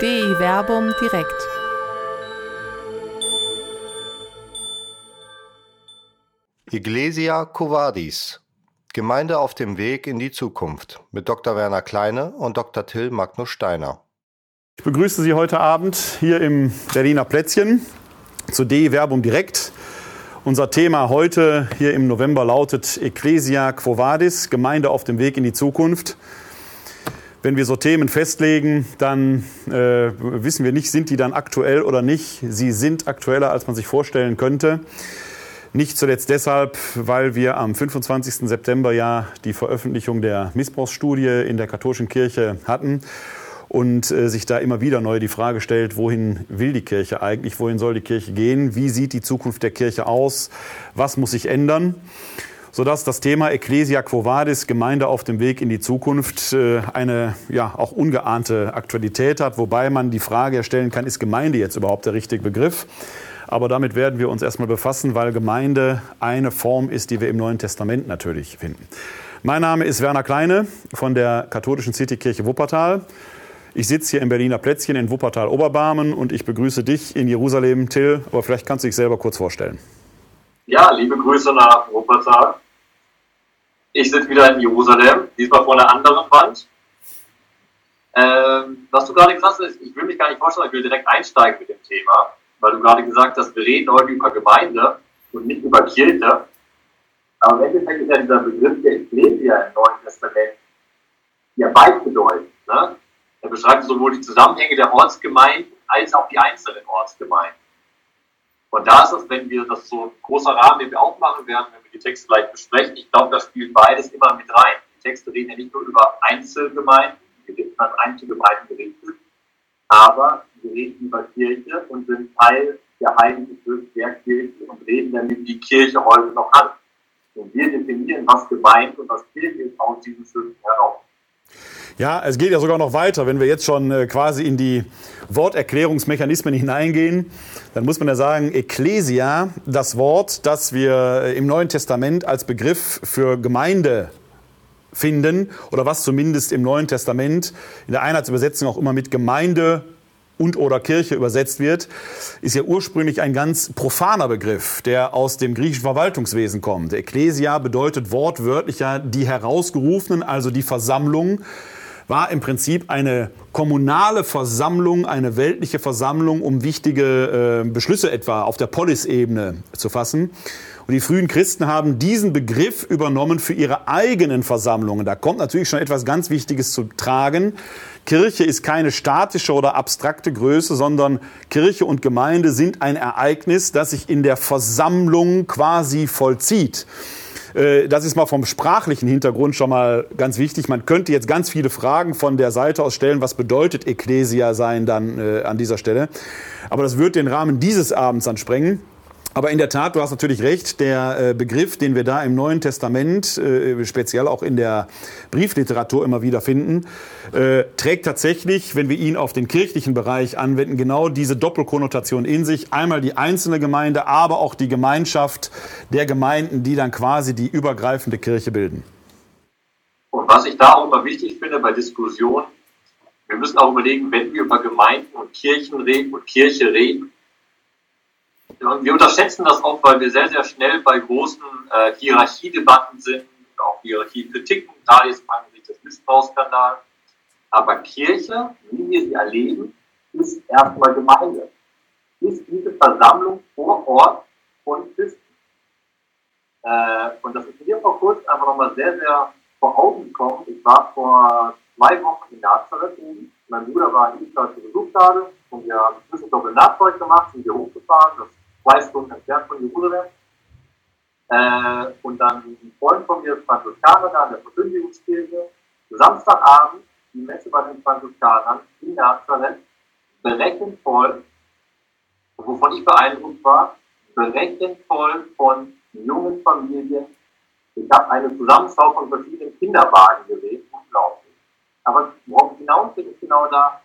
DI Werbung direkt. Iglesia Covadis. Gemeinde auf dem Weg in die Zukunft mit Dr. Werner Kleine und Dr. Till Magnus Steiner. Ich begrüße Sie heute Abend hier im Berliner Plätzchen zu DI Werbung direkt. Unser Thema heute hier im November lautet Ecclesia Quo Vadis, Gemeinde auf dem Weg in die Zukunft. Wenn wir so Themen festlegen, dann äh, wissen wir nicht, sind die dann aktuell oder nicht. Sie sind aktueller, als man sich vorstellen könnte. Nicht zuletzt deshalb, weil wir am 25. September ja die Veröffentlichung der Missbrauchsstudie in der katholischen Kirche hatten und äh, sich da immer wieder neu die Frage stellt, wohin will die Kirche eigentlich, wohin soll die Kirche gehen, wie sieht die Zukunft der Kirche aus, was muss sich ändern, sodass das Thema Ecclesia Quo Vadis, Gemeinde auf dem Weg in die Zukunft, äh, eine ja auch ungeahnte Aktualität hat, wobei man die Frage stellen kann, ist Gemeinde jetzt überhaupt der richtige Begriff? Aber damit werden wir uns erstmal befassen, weil Gemeinde eine Form ist, die wir im Neuen Testament natürlich finden. Mein Name ist Werner Kleine von der katholischen Citykirche Wuppertal. Ich sitze hier im Berliner Plätzchen in Wuppertal-Oberbarmen und ich begrüße dich in Jerusalem, Till. Aber vielleicht kannst du dich selber kurz vorstellen. Ja, liebe Grüße nach Wuppertal. Ich sitze wieder in Jerusalem, diesmal vor einer anderen Wand. Ähm, was du gerade gesagt hast, ich will mich gar nicht vorstellen, ich will direkt einsteigen mit dem Thema, weil du gerade gesagt hast, wir reden heute über Gemeinde und nicht über Kirche. Aber im Endeffekt ist ja dieser Begriff der Ecclesia im Neuen Testament ja beides bedeutet. Ne? Er beschreibt sowohl die Zusammenhänge der Ortsgemeinden als auch die einzelnen Ortsgemeinden. Und da ist es, wenn wir das so ein großer Rahmen, den wir aufmachen werden, wenn wir die Texte gleich besprechen, ich glaube, da spielt beides immer mit rein. Die Texte reden ja nicht nur über Einzelgemeinden, die sind an Einzelgemeinden gerichtet, aber wir reden über Kirche und sind Teil der heiligen der Kirche und reden damit die Kirche heute noch an. Und wir definieren, was Gemeinde und was Kirche ist aus diesen Schriften heraus. Ja, es geht ja sogar noch weiter. Wenn wir jetzt schon äh, quasi in die Worterklärungsmechanismen hineingehen, dann muss man ja sagen, Ecclesia, das Wort, das wir äh, im Neuen Testament als Begriff für Gemeinde finden oder was zumindest im Neuen Testament in der Einheitsübersetzung auch immer mit Gemeinde und oder Kirche übersetzt wird, ist ja ursprünglich ein ganz profaner Begriff, der aus dem griechischen Verwaltungswesen kommt. Ecclesia bedeutet wortwörtlich ja die Herausgerufenen, also die Versammlung, war im Prinzip eine kommunale Versammlung, eine weltliche Versammlung, um wichtige äh, Beschlüsse etwa auf der Polis-Ebene zu fassen. Und die frühen Christen haben diesen Begriff übernommen für ihre eigenen Versammlungen. Da kommt natürlich schon etwas ganz Wichtiges zu tragen. Kirche ist keine statische oder abstrakte Größe, sondern Kirche und Gemeinde sind ein Ereignis, das sich in der Versammlung quasi vollzieht. Äh, das ist mal vom sprachlichen Hintergrund schon mal ganz wichtig. Man könnte jetzt ganz viele Fragen von der Seite aus stellen, was bedeutet Ecclesia sein dann äh, an dieser Stelle. Aber das wird den Rahmen dieses Abends dann sprengen. Aber in der Tat, du hast natürlich recht, der äh, Begriff, den wir da im Neuen Testament, äh, speziell auch in der Briefliteratur immer wieder finden, äh, trägt tatsächlich, wenn wir ihn auf den kirchlichen Bereich anwenden, genau diese Doppelkonnotation in sich. Einmal die einzelne Gemeinde, aber auch die Gemeinschaft der Gemeinden, die dann quasi die übergreifende Kirche bilden. Und was ich da auch immer wichtig finde bei Diskussionen, wir müssen auch überlegen, wenn wir über Gemeinden und Kirchen reden und Kirche reden, wir unterschätzen das auch, weil wir sehr, sehr schnell bei großen äh, Hierarchiedebatten sind, auch Hierarchiekritiken, da ist angesichts des Missbrauchsskandals. Aber Kirche, wie wir sie erleben, ist erstmal Gemeinde. Ist diese Versammlung vor Ort von Christen. Äh, und das ist mir vor kurzem einfach nochmal sehr, sehr vor Augen gekommen. Ich war vor zwei Wochen in Nazareth. Mein Bruder war in Israel zu Besuch gerade und wir haben Zwischenstopp in Nachfolg gemacht, sind hier hochgefahren. Das zwei Stunden entfernt von Jerusalem. Äh, und dann ein Freund von mir, Franziskaner, da an der Verkündigungskirche, Samstagabend die Messe bei den Franziskanern in Nazareth, berechnend voll, wovon ich beeindruckt war, berechnend voll von jungen Familien. Ich habe eine Zusammenschau von verschiedenen Kinderwagen gesehen, unglaublich. Aber worauf hinaus geht, ist genau da,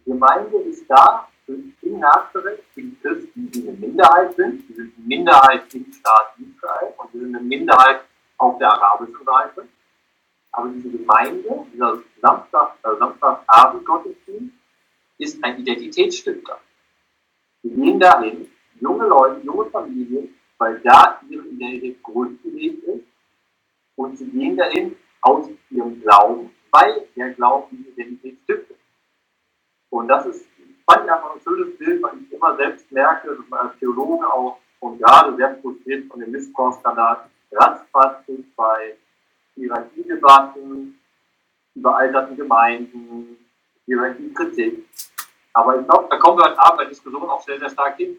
die Gemeinde ist da in Nazareth die Christen, die eine Minderheit sind. Die sind eine Minderheit im Staat Israel und sie sind eine Minderheit auf der arabischen Seite. Aber diese Gemeinde, dieser Samstag, äh, Samstagabend Gottesdienst, ist ein Identitätsstifter. Wir gehen dahin, junge Leute, junge Familien, weil da ihre Identität grundgelegt ist und sie gehen dahin aus ihrem Glauben, weil der Glauben die Identität stiftet. Und das ist, fand ich einfach ein schönes Bild, weil ich immer selbst merke, dass man als Theologe auch und gerade sehr frustriert von dem Missbrauchsskandal ratzfatz bei Hierarchiedebatten, überalterten Gemeinden, Hierarchiekritik. Aber ich glaube, da kommen wir heute Abend bei der Diskussion auch sehr, sehr stark hin.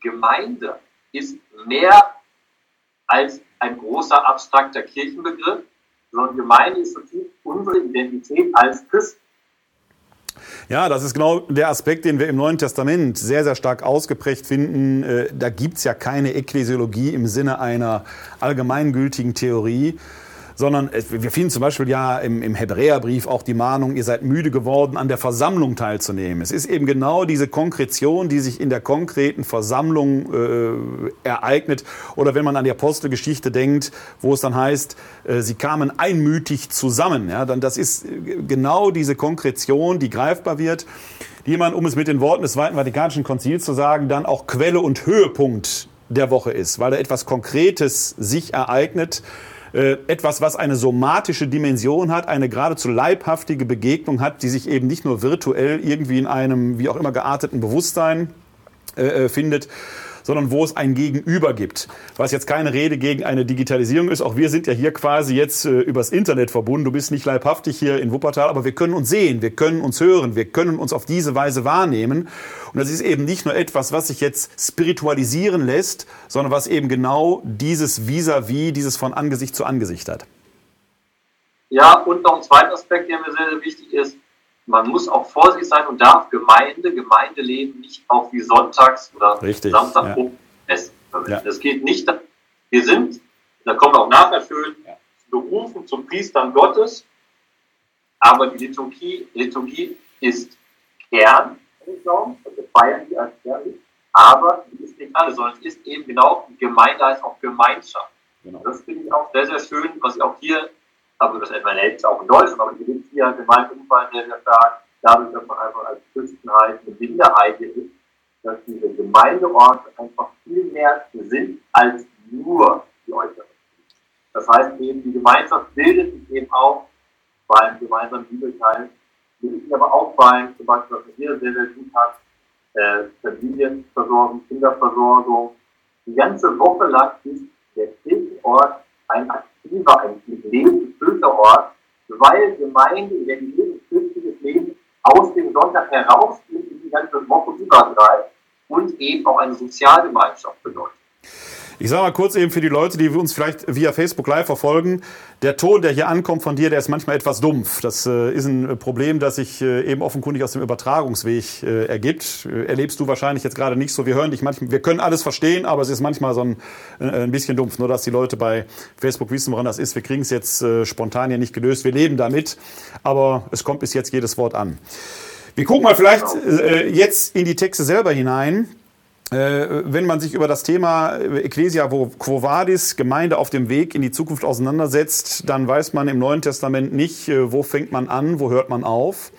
Gemeinde ist mehr als ein großer abstrakter Kirchenbegriff, sondern Gemeinde ist unsere Identität als Christen. Ja, das ist genau der Aspekt, den wir im Neuen Testament sehr, sehr stark ausgeprägt finden. Äh, da gibt's ja keine Ekklesiologie im Sinne einer allgemeingültigen Theorie, sondern wir finden zum Beispiel ja im, im Hebräerbrief auch die Mahnung, ihr seid müde geworden, an der Versammlung teilzunehmen. Es ist eben genau diese Konkretion, die sich in der konkreten Versammlung äh, ereignet. Oder wenn man an die Apostelgeschichte denkt, wo es dann heißt, äh, sie kamen einmütig zusammen. Ja, dann das ist äh, genau diese Konkretion, die greifbar wird die man, um es mit den Worten des Zweiten Vatikanischen Konzils zu sagen, dann auch Quelle und Höhepunkt der Woche ist, weil da etwas Konkretes sich ereignet, äh, etwas, was eine somatische Dimension hat, eine geradezu leibhaftige Begegnung hat, die sich eben nicht nur virtuell irgendwie in einem wie auch immer gearteten Bewusstsein äh, äh findet, sondern wo es ein Gegenüber gibt. Was jetzt keine Rede gegen eine Digitalisierung ist. Auch wir sind ja hier quasi jetzt äh, übers Internet verbunden. Du bist nicht leibhaftig hier in Wuppertal, aber wir können uns sehen, wir können uns hören, wir können uns auf diese Weise wahrnehmen. Und das ist eben nicht nur etwas, was sich jetzt spiritualisieren lässt, sondern was eben genau dieses vis-à-vis, -vis, dieses von Angesicht zu Angesicht hat. Ja, und noch ein zweiter Aspekt, der mir sehr, sehr wichtig ist man muss auch vorsichtig sein und darf Gemeinde, Gemeindeleben nicht auch wie sonntags oder Richtig, Samstag ja. essen Ja. Das geht nicht. Wir sind, da kommen wir auch nachher schön, berufen zum Priestern Gottes, aber die Liturgie, Liturgie ist Kern, also wir feiern die als Kern, aber die ist nicht alles, sondern es ist eben genau, Gemeinde heißt auch Gemeinschaft. Genau. Das finde ich auch sehr, sehr schön, was ich auch hier aber das MNL auch in Deutschland, aber die gibt hier Gemeindeumfall sehr, sehr stark, dadurch, dass man einfach als Christenheit eine Minderheit ist, dass diese Gemeindeorte einfach viel mehr sind als nur die Eucharistie. Das heißt eben, die Gemeinschaft bildet sich eben auch beim gemeinsamen Bibelteil, bildet sich aber auch beim, zum Beispiel, was hier sehr, sehr gut hat, äh, Familienversorgung, Kinderversorgung. Die ganze Woche lang ist der Kirchenort ein aktiver, ein mit Leben gefüllter Ort, weil Gemeinde, Identität und christliches Leben aus dem Sonntag heraus in die ganze Woche übergreift und eben auch eine Sozialgemeinschaft bedeutet. Ich sage mal kurz eben für die Leute, die uns vielleicht via Facebook Live verfolgen, der Ton, der hier ankommt von dir, der ist manchmal etwas dumpf. Das äh, ist ein Problem, das sich äh, eben offenkundig aus dem Übertragungsweg äh, ergibt. Äh, erlebst du wahrscheinlich jetzt gerade nicht so. Wir hören dich manchmal, wir können alles verstehen, aber es ist manchmal so ein, äh, ein bisschen dumpf. Nur, dass die Leute bei Facebook wissen, woran das ist. Wir kriegen es jetzt äh, spontan hier nicht gelöst. Wir leben damit, aber es kommt bis jetzt jedes Wort an. Wir gucken mal vielleicht jetzt in die Texte selber hinein. Äh, wenn man sich über das Thema Ecclesia Quo Vadis, Gemeinde auf dem Weg in die Zukunft auseinandersetzt, dann weiß man im Neuen Testament nicht, äh, wo fängt man an, wo hört man auf.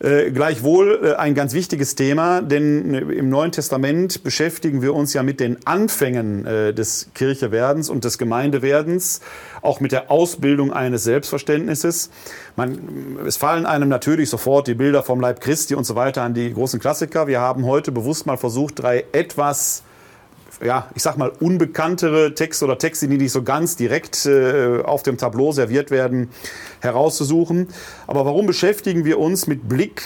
Äh, gleichwohl äh, ein ganz wichtiges Thema, denn äh, im Neuen Testament beschäftigen wir uns ja mit den Anfängen des Kirchewerdens und des Gemeindewerdens, auch mit der Ausbildung eines Selbstverständnisses. Man, es fallen einem natürlich sofort die Bilder vom Leib Christi und so weiter an die großen Klassiker. Wir haben heute bewusst mal versucht, drei etwas ja, ich sag mal, unbekanntere Texte oder Texte, die nicht so ganz direkt äh, auf dem Tableau serviert werden, herauszusuchen. Aber warum beschäftigen wir uns mit Blick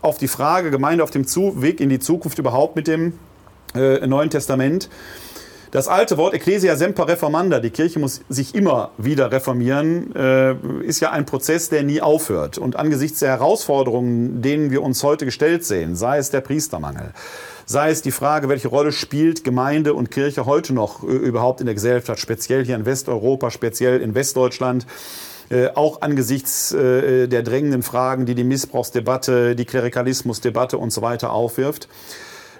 auf die Frage Gemeinde auf dem Zu Weg in die Zukunft überhaupt mit dem äh, Neuen Testament? Das alte Wort Ecclesia semper reformanda, die Kirche muss sich immer wieder reformieren, äh, ist ja ein Prozess, der nie aufhört. Und angesichts der Herausforderungen, denen wir uns heute gestellt sehen, sei es der Priestermangel, sei es die Frage, welche Rolle spielt Gemeinde und Kirche heute noch äh, überhaupt in der Gesellschaft, speziell hier in Westeuropa, speziell in Westdeutschland, äh, auch angesichts der drängenden Fragen, die die Missbrauchsdebatte, die Klerikalismusdebatte und so weiter aufwirft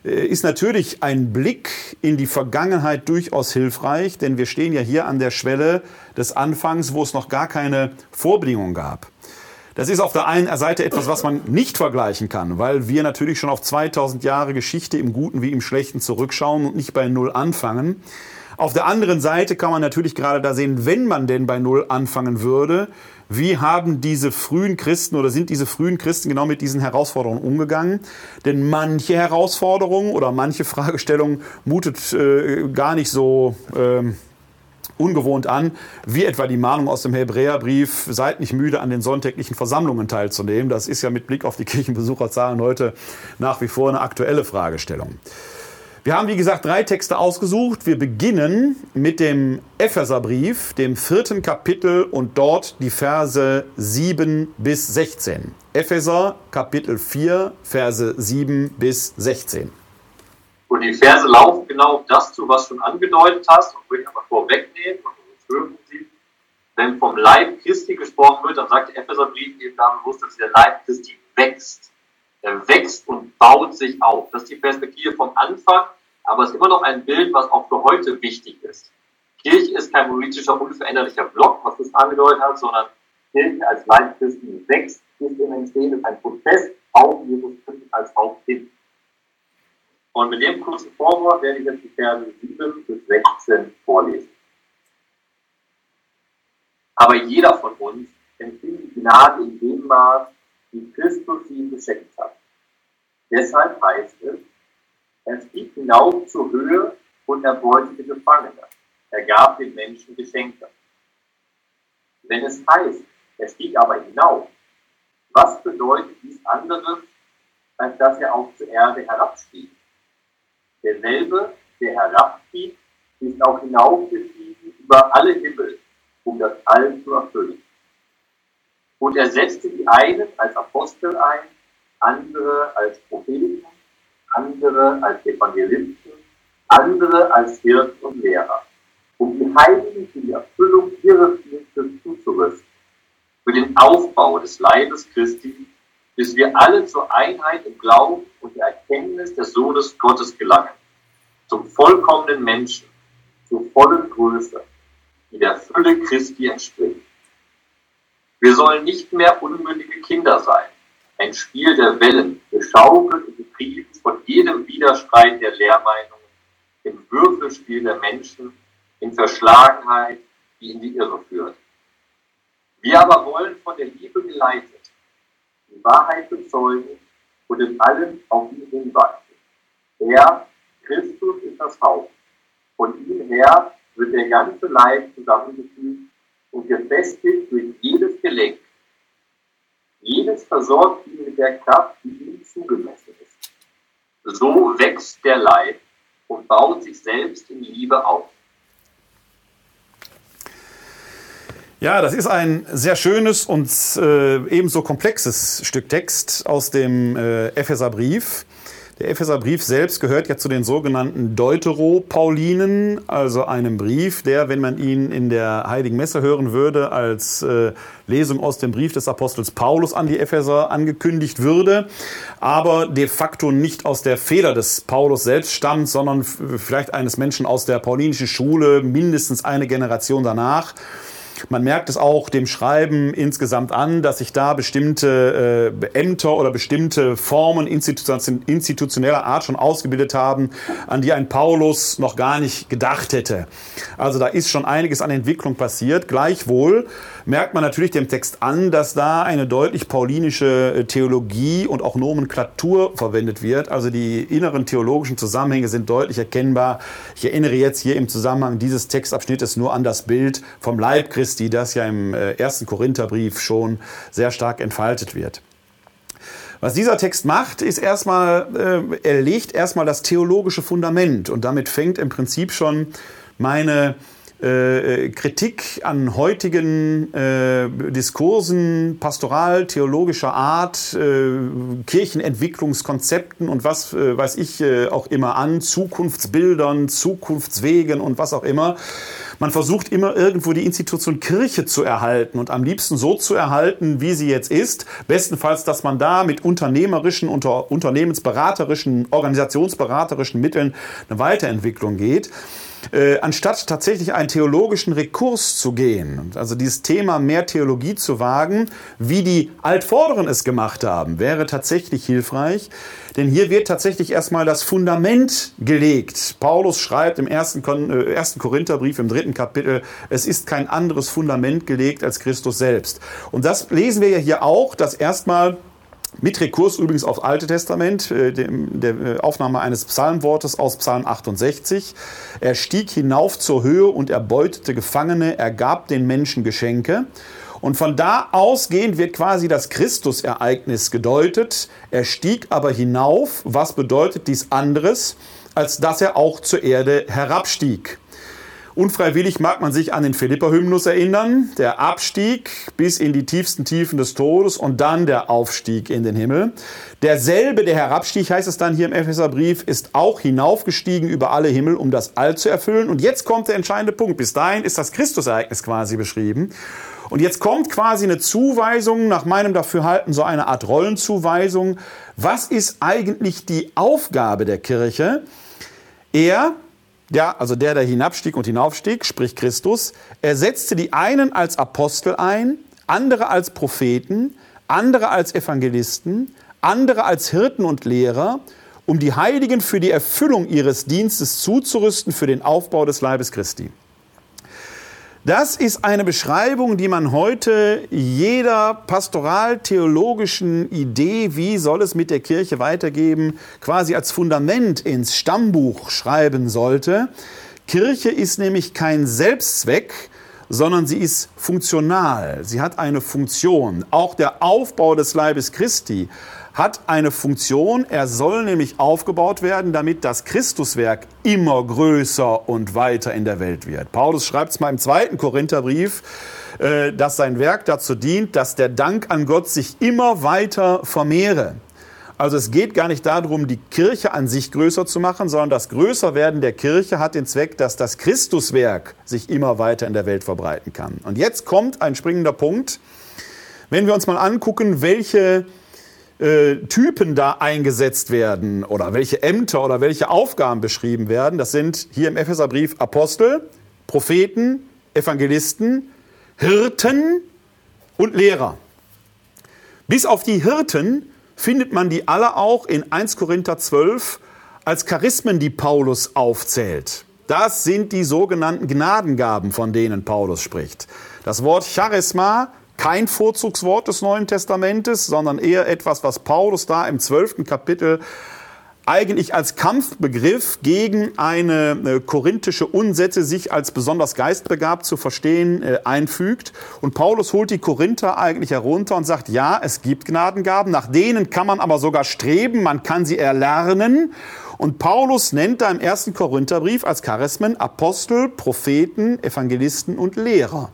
ist natürlich ein Blick in die Vergangenheit durchaus hilfreich, denn wir stehen ja hier an der Schwelle des Anfangs, wo es noch gar keine Vorbedingungen gab. Das ist auf der einen Seite etwas, was man nicht vergleichen kann, weil wir natürlich schon auf 2000 Jahre Geschichte im Guten wie im Schlechten zurückschauen und nicht bei Null anfangen. Auf der anderen Seite kann man natürlich gerade da sehen, wenn man denn bei Null anfangen würde, wie haben diese frühen Christen oder sind diese frühen Christen genau mit diesen Herausforderungen umgegangen? Denn manche Herausforderungen oder manche Fragestellungen mutet äh, gar nicht so äh, ungewohnt an, wie etwa die Mahnung aus dem Hebräerbrief, seid nicht müde, an den sonntäglichen Versammlungen teilzunehmen. Das ist ja mit Blick auf die Kirchenbesucherzahlen heute nach wie vor eine aktuelle Fragestellung. Wir haben, wie gesagt, drei Texte ausgesucht. Wir beginnen mit dem Epheserbrief, dem vierten Kapitel und dort die Verse 7 bis 16. Epheser, Kapitel 4, Verse 7 bis 16. Und die Verse laufen genau auf das zu, was du schon angedeutet hast. Und würde ich aber vorwegnehmen und hören Sie, wenn vom Leib Christi gesprochen wird, dann sagt der Epheserbrief eben da bewusst, dass der Leib Christi wächst. Er wächst und baut sich auf. Das ist die Perspektive vom Anfang, aber es ist immer noch ein Bild, was auch für heute wichtig ist. Kirche ist kein politischer, unveränderlicher Block, was das angedeutet hat, sondern Kirche als Leib Christi wächst, ist im Entstehen, ist ein Prozess auf Jesus Christus als Hauptkind. Und mit dem kurzen Vorwort werde ich jetzt die Verse 7 bis 16 vorlesen. Aber jeder von uns empfindet die Gnade in dem Maß, wie Christus sie geschenkt hat. Deshalb heißt es, er stieg hinauf zur Höhe und erbeutete Gefangene. Er gab den Menschen Geschenke. Wenn es heißt, er stieg aber hinauf, was bedeutet dies anderes, als dass er auch zur Erde herabstieg? Derselbe, der herabstieg, ist auch hinaufgestiegen über alle Himmel, um das All zu erfüllen. Und er setzte die einen als Apostel ein, andere als Propheten, andere als Evangelisten, andere als Hirten und Lehrer, um die Heiligen für die Erfüllung ihres Dienstes zuzurüsten, für den Aufbau des Leibes Christi, bis wir alle zur Einheit im Glauben und der Erkenntnis des Sohnes Gottes gelangen, zum vollkommenen Menschen, zur vollen Größe, die der Fülle Christi entspricht. Wir sollen nicht mehr unmündige Kinder sein, ein Spiel der Wellen, geschaukelt und getrieben von jedem Widerstreit der Lehrmeinungen, im Würfelspiel der Menschen, in Verschlagenheit, die in die Irre führt. Wir aber wollen von der Liebe geleitet, die Wahrheit bezeugen und in allem auf ihn hinweisen. Er, Christus, ist das Haupt. Von ihm her wird der ganze Leib zusammengefügt und gefestigt durch jedes Gelenk. Jedes versorgt ihn mit der Kraft, die ihm zugemessen ist. So wächst der Leib und baut sich selbst in Liebe auf. Ja, das ist ein sehr schönes und äh, ebenso komplexes Stück Text aus dem äh, Epheserbrief. Der Epheserbrief selbst gehört ja zu den sogenannten Deuteropaulinen, also einem Brief, der, wenn man ihn in der Heiligen Messe hören würde, als äh, Lesung aus dem Brief des Apostels Paulus an die Epheser angekündigt würde, aber de facto nicht aus der Feder des Paulus selbst stammt, sondern vielleicht eines Menschen aus der paulinischen Schule, mindestens eine Generation danach. Man merkt es auch dem Schreiben insgesamt an, dass sich da bestimmte äh, Ämter oder bestimmte Formen institutioneller Art schon ausgebildet haben, an die ein Paulus noch gar nicht gedacht hätte. Also da ist schon einiges an Entwicklung passiert. Gleichwohl merkt man natürlich dem Text an, dass da eine deutlich paulinische äh, Theologie und auch Nomenklatur verwendet wird. Also die inneren theologischen Zusammenhänge sind deutlich erkennbar. Ich erinnere jetzt hier im Zusammenhang dieses Textabschnittes nur an das Bild vom Leib Christi, das ja im äh, ersten Korintherbrief schon sehr stark entfaltet wird. Was dieser Text macht, ist erstmal, äh, er legt erstmal das theologische Fundament und damit fängt im Prinzip schon meine äh, Kritik an heutigen äh, Diskursen pastoral, theologischer Art, äh, Kirchenentwicklungskonzepten und was äh, weiß ich äh, auch immer an, Zukunftsbildern, Zukunftswegen und was auch immer. Man versucht immer irgendwo die Institution Kirche zu erhalten und am liebsten so zu erhalten, wie sie jetzt ist. Bestenfalls, dass man da mit unternehmerischen, unter, unternehmensberaterischen, organisationsberaterischen Mitteln eine Weiterentwicklung geht äh, anstatt tatsächlich einen theologischen Rekurs zu gehen, also dieses Thema mehr Theologie zu wagen, wie die Altvorderen es gemacht haben, wäre tatsächlich hilfreich. Denn hier wird tatsächlich erstmal das Fundament gelegt. Paulus schreibt im ersten, äh, ersten Korintherbrief im dritten Kapitel, es ist kein anderes Fundament gelegt als Christus selbst. Und das lesen wir ja hier auch, dass erstmal mit Rekurs übrigens aufs Alte Testament, äh, dem, der äh, Aufnahme eines Psalmwortes aus Psalm 68. Er stieg hinauf zur Höhe und erbeutete Gefangene, er gab den Menschen Geschenke. Und von da ausgehend wird quasi das Christusereignis gedeutet. Er stieg aber hinauf. Was bedeutet dies anderes, als dass er auch zur Erde herabstieg? Unfreiwillig mag man sich an den Philippa-Hymnus erinnern, der Abstieg bis in die tiefsten Tiefen des Todes und dann der Aufstieg in den Himmel. Derselbe, der herabstieg, heißt es dann hier im Epheserbrief, ist auch hinaufgestiegen über alle Himmel, um das All zu erfüllen. Und jetzt kommt der entscheidende Punkt. Bis dahin ist das Christusereignis quasi beschrieben. Und jetzt kommt quasi eine Zuweisung, nach meinem Dafürhalten so eine Art Rollenzuweisung. Was ist eigentlich die Aufgabe der Kirche? Er, ja, also der, der hinabstieg und hinaufstieg, sprich Christus, er setzte die einen als Apostel ein, andere als Propheten, andere als Evangelisten, andere als Hirten und Lehrer, um die Heiligen für die Erfüllung ihres Dienstes zuzurüsten für den Aufbau des Leibes Christi. Das ist eine Beschreibung, die man heute jeder pastoral-theologischen Idee, wie soll es mit der Kirche weitergeben, quasi als Fundament ins Stammbuch schreiben sollte. Kirche ist nämlich kein Selbstzweck, sondern sie ist funktional. Sie hat eine Funktion. Auch der Aufbau des Leibes Christi hat eine Funktion. Er soll nämlich aufgebaut werden, damit das Christuswerk immer größer und weiter in der Welt wird. Paulus schreibt es mal im zweiten Korintherbrief, äh, dass sein Werk dazu dient, dass der Dank an Gott sich immer weiter vermehre. Also es geht gar nicht darum, die Kirche an sich größer zu machen, sondern das Größerwerden der Kirche hat den Zweck, dass das Christuswerk sich immer weiter in der Welt verbreiten kann. Und jetzt kommt ein springender Punkt. Wenn wir uns mal angucken, welche äh, Typen da eingesetzt werden oder welche Ämter oder welche Aufgaben beschrieben werden. Das sind hier im Epheserbrief Apostel, Propheten, Evangelisten, Hirten und Lehrer. Bis auf die Hirten findet man die alle auch in 1 Korinther 12 als Charismen, die Paulus aufzählt. Das sind die sogenannten Gnadengaben, von denen Paulus spricht. Das Wort Charisma kein Vorzugswort des Neuen Testamentes, sondern eher etwas, was Paulus da im zwölften Kapitel eigentlich als Kampfbegriff gegen eine äh, korinthische Unsätze sich als besonders geistbegabt zu verstehen äh, einfügt. Und Paulus holt die Korinther eigentlich herunter und sagt, ja, es gibt Gnadengaben, nach denen kann man aber sogar streben, man kann sie erlernen. Und Paulus nennt da im ersten Korintherbrief als Charismen Apostel, Propheten, Evangelisten und Lehrer.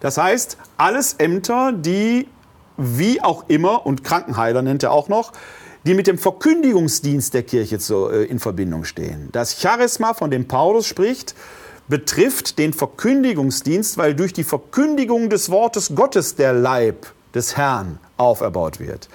Das heißt, alles Ämter, die wie auch immer, und Krankenheiler nennt er auch noch, die mit dem Verkündigungsdienst der Kirche äh, in Verbindung stehen. Das Charisma, von dem Paulus spricht, betrifft den Verkündigungsdienst, weil durch die Verkündigung des Wortes Gottes der Leib des Herrn auferbaut wird.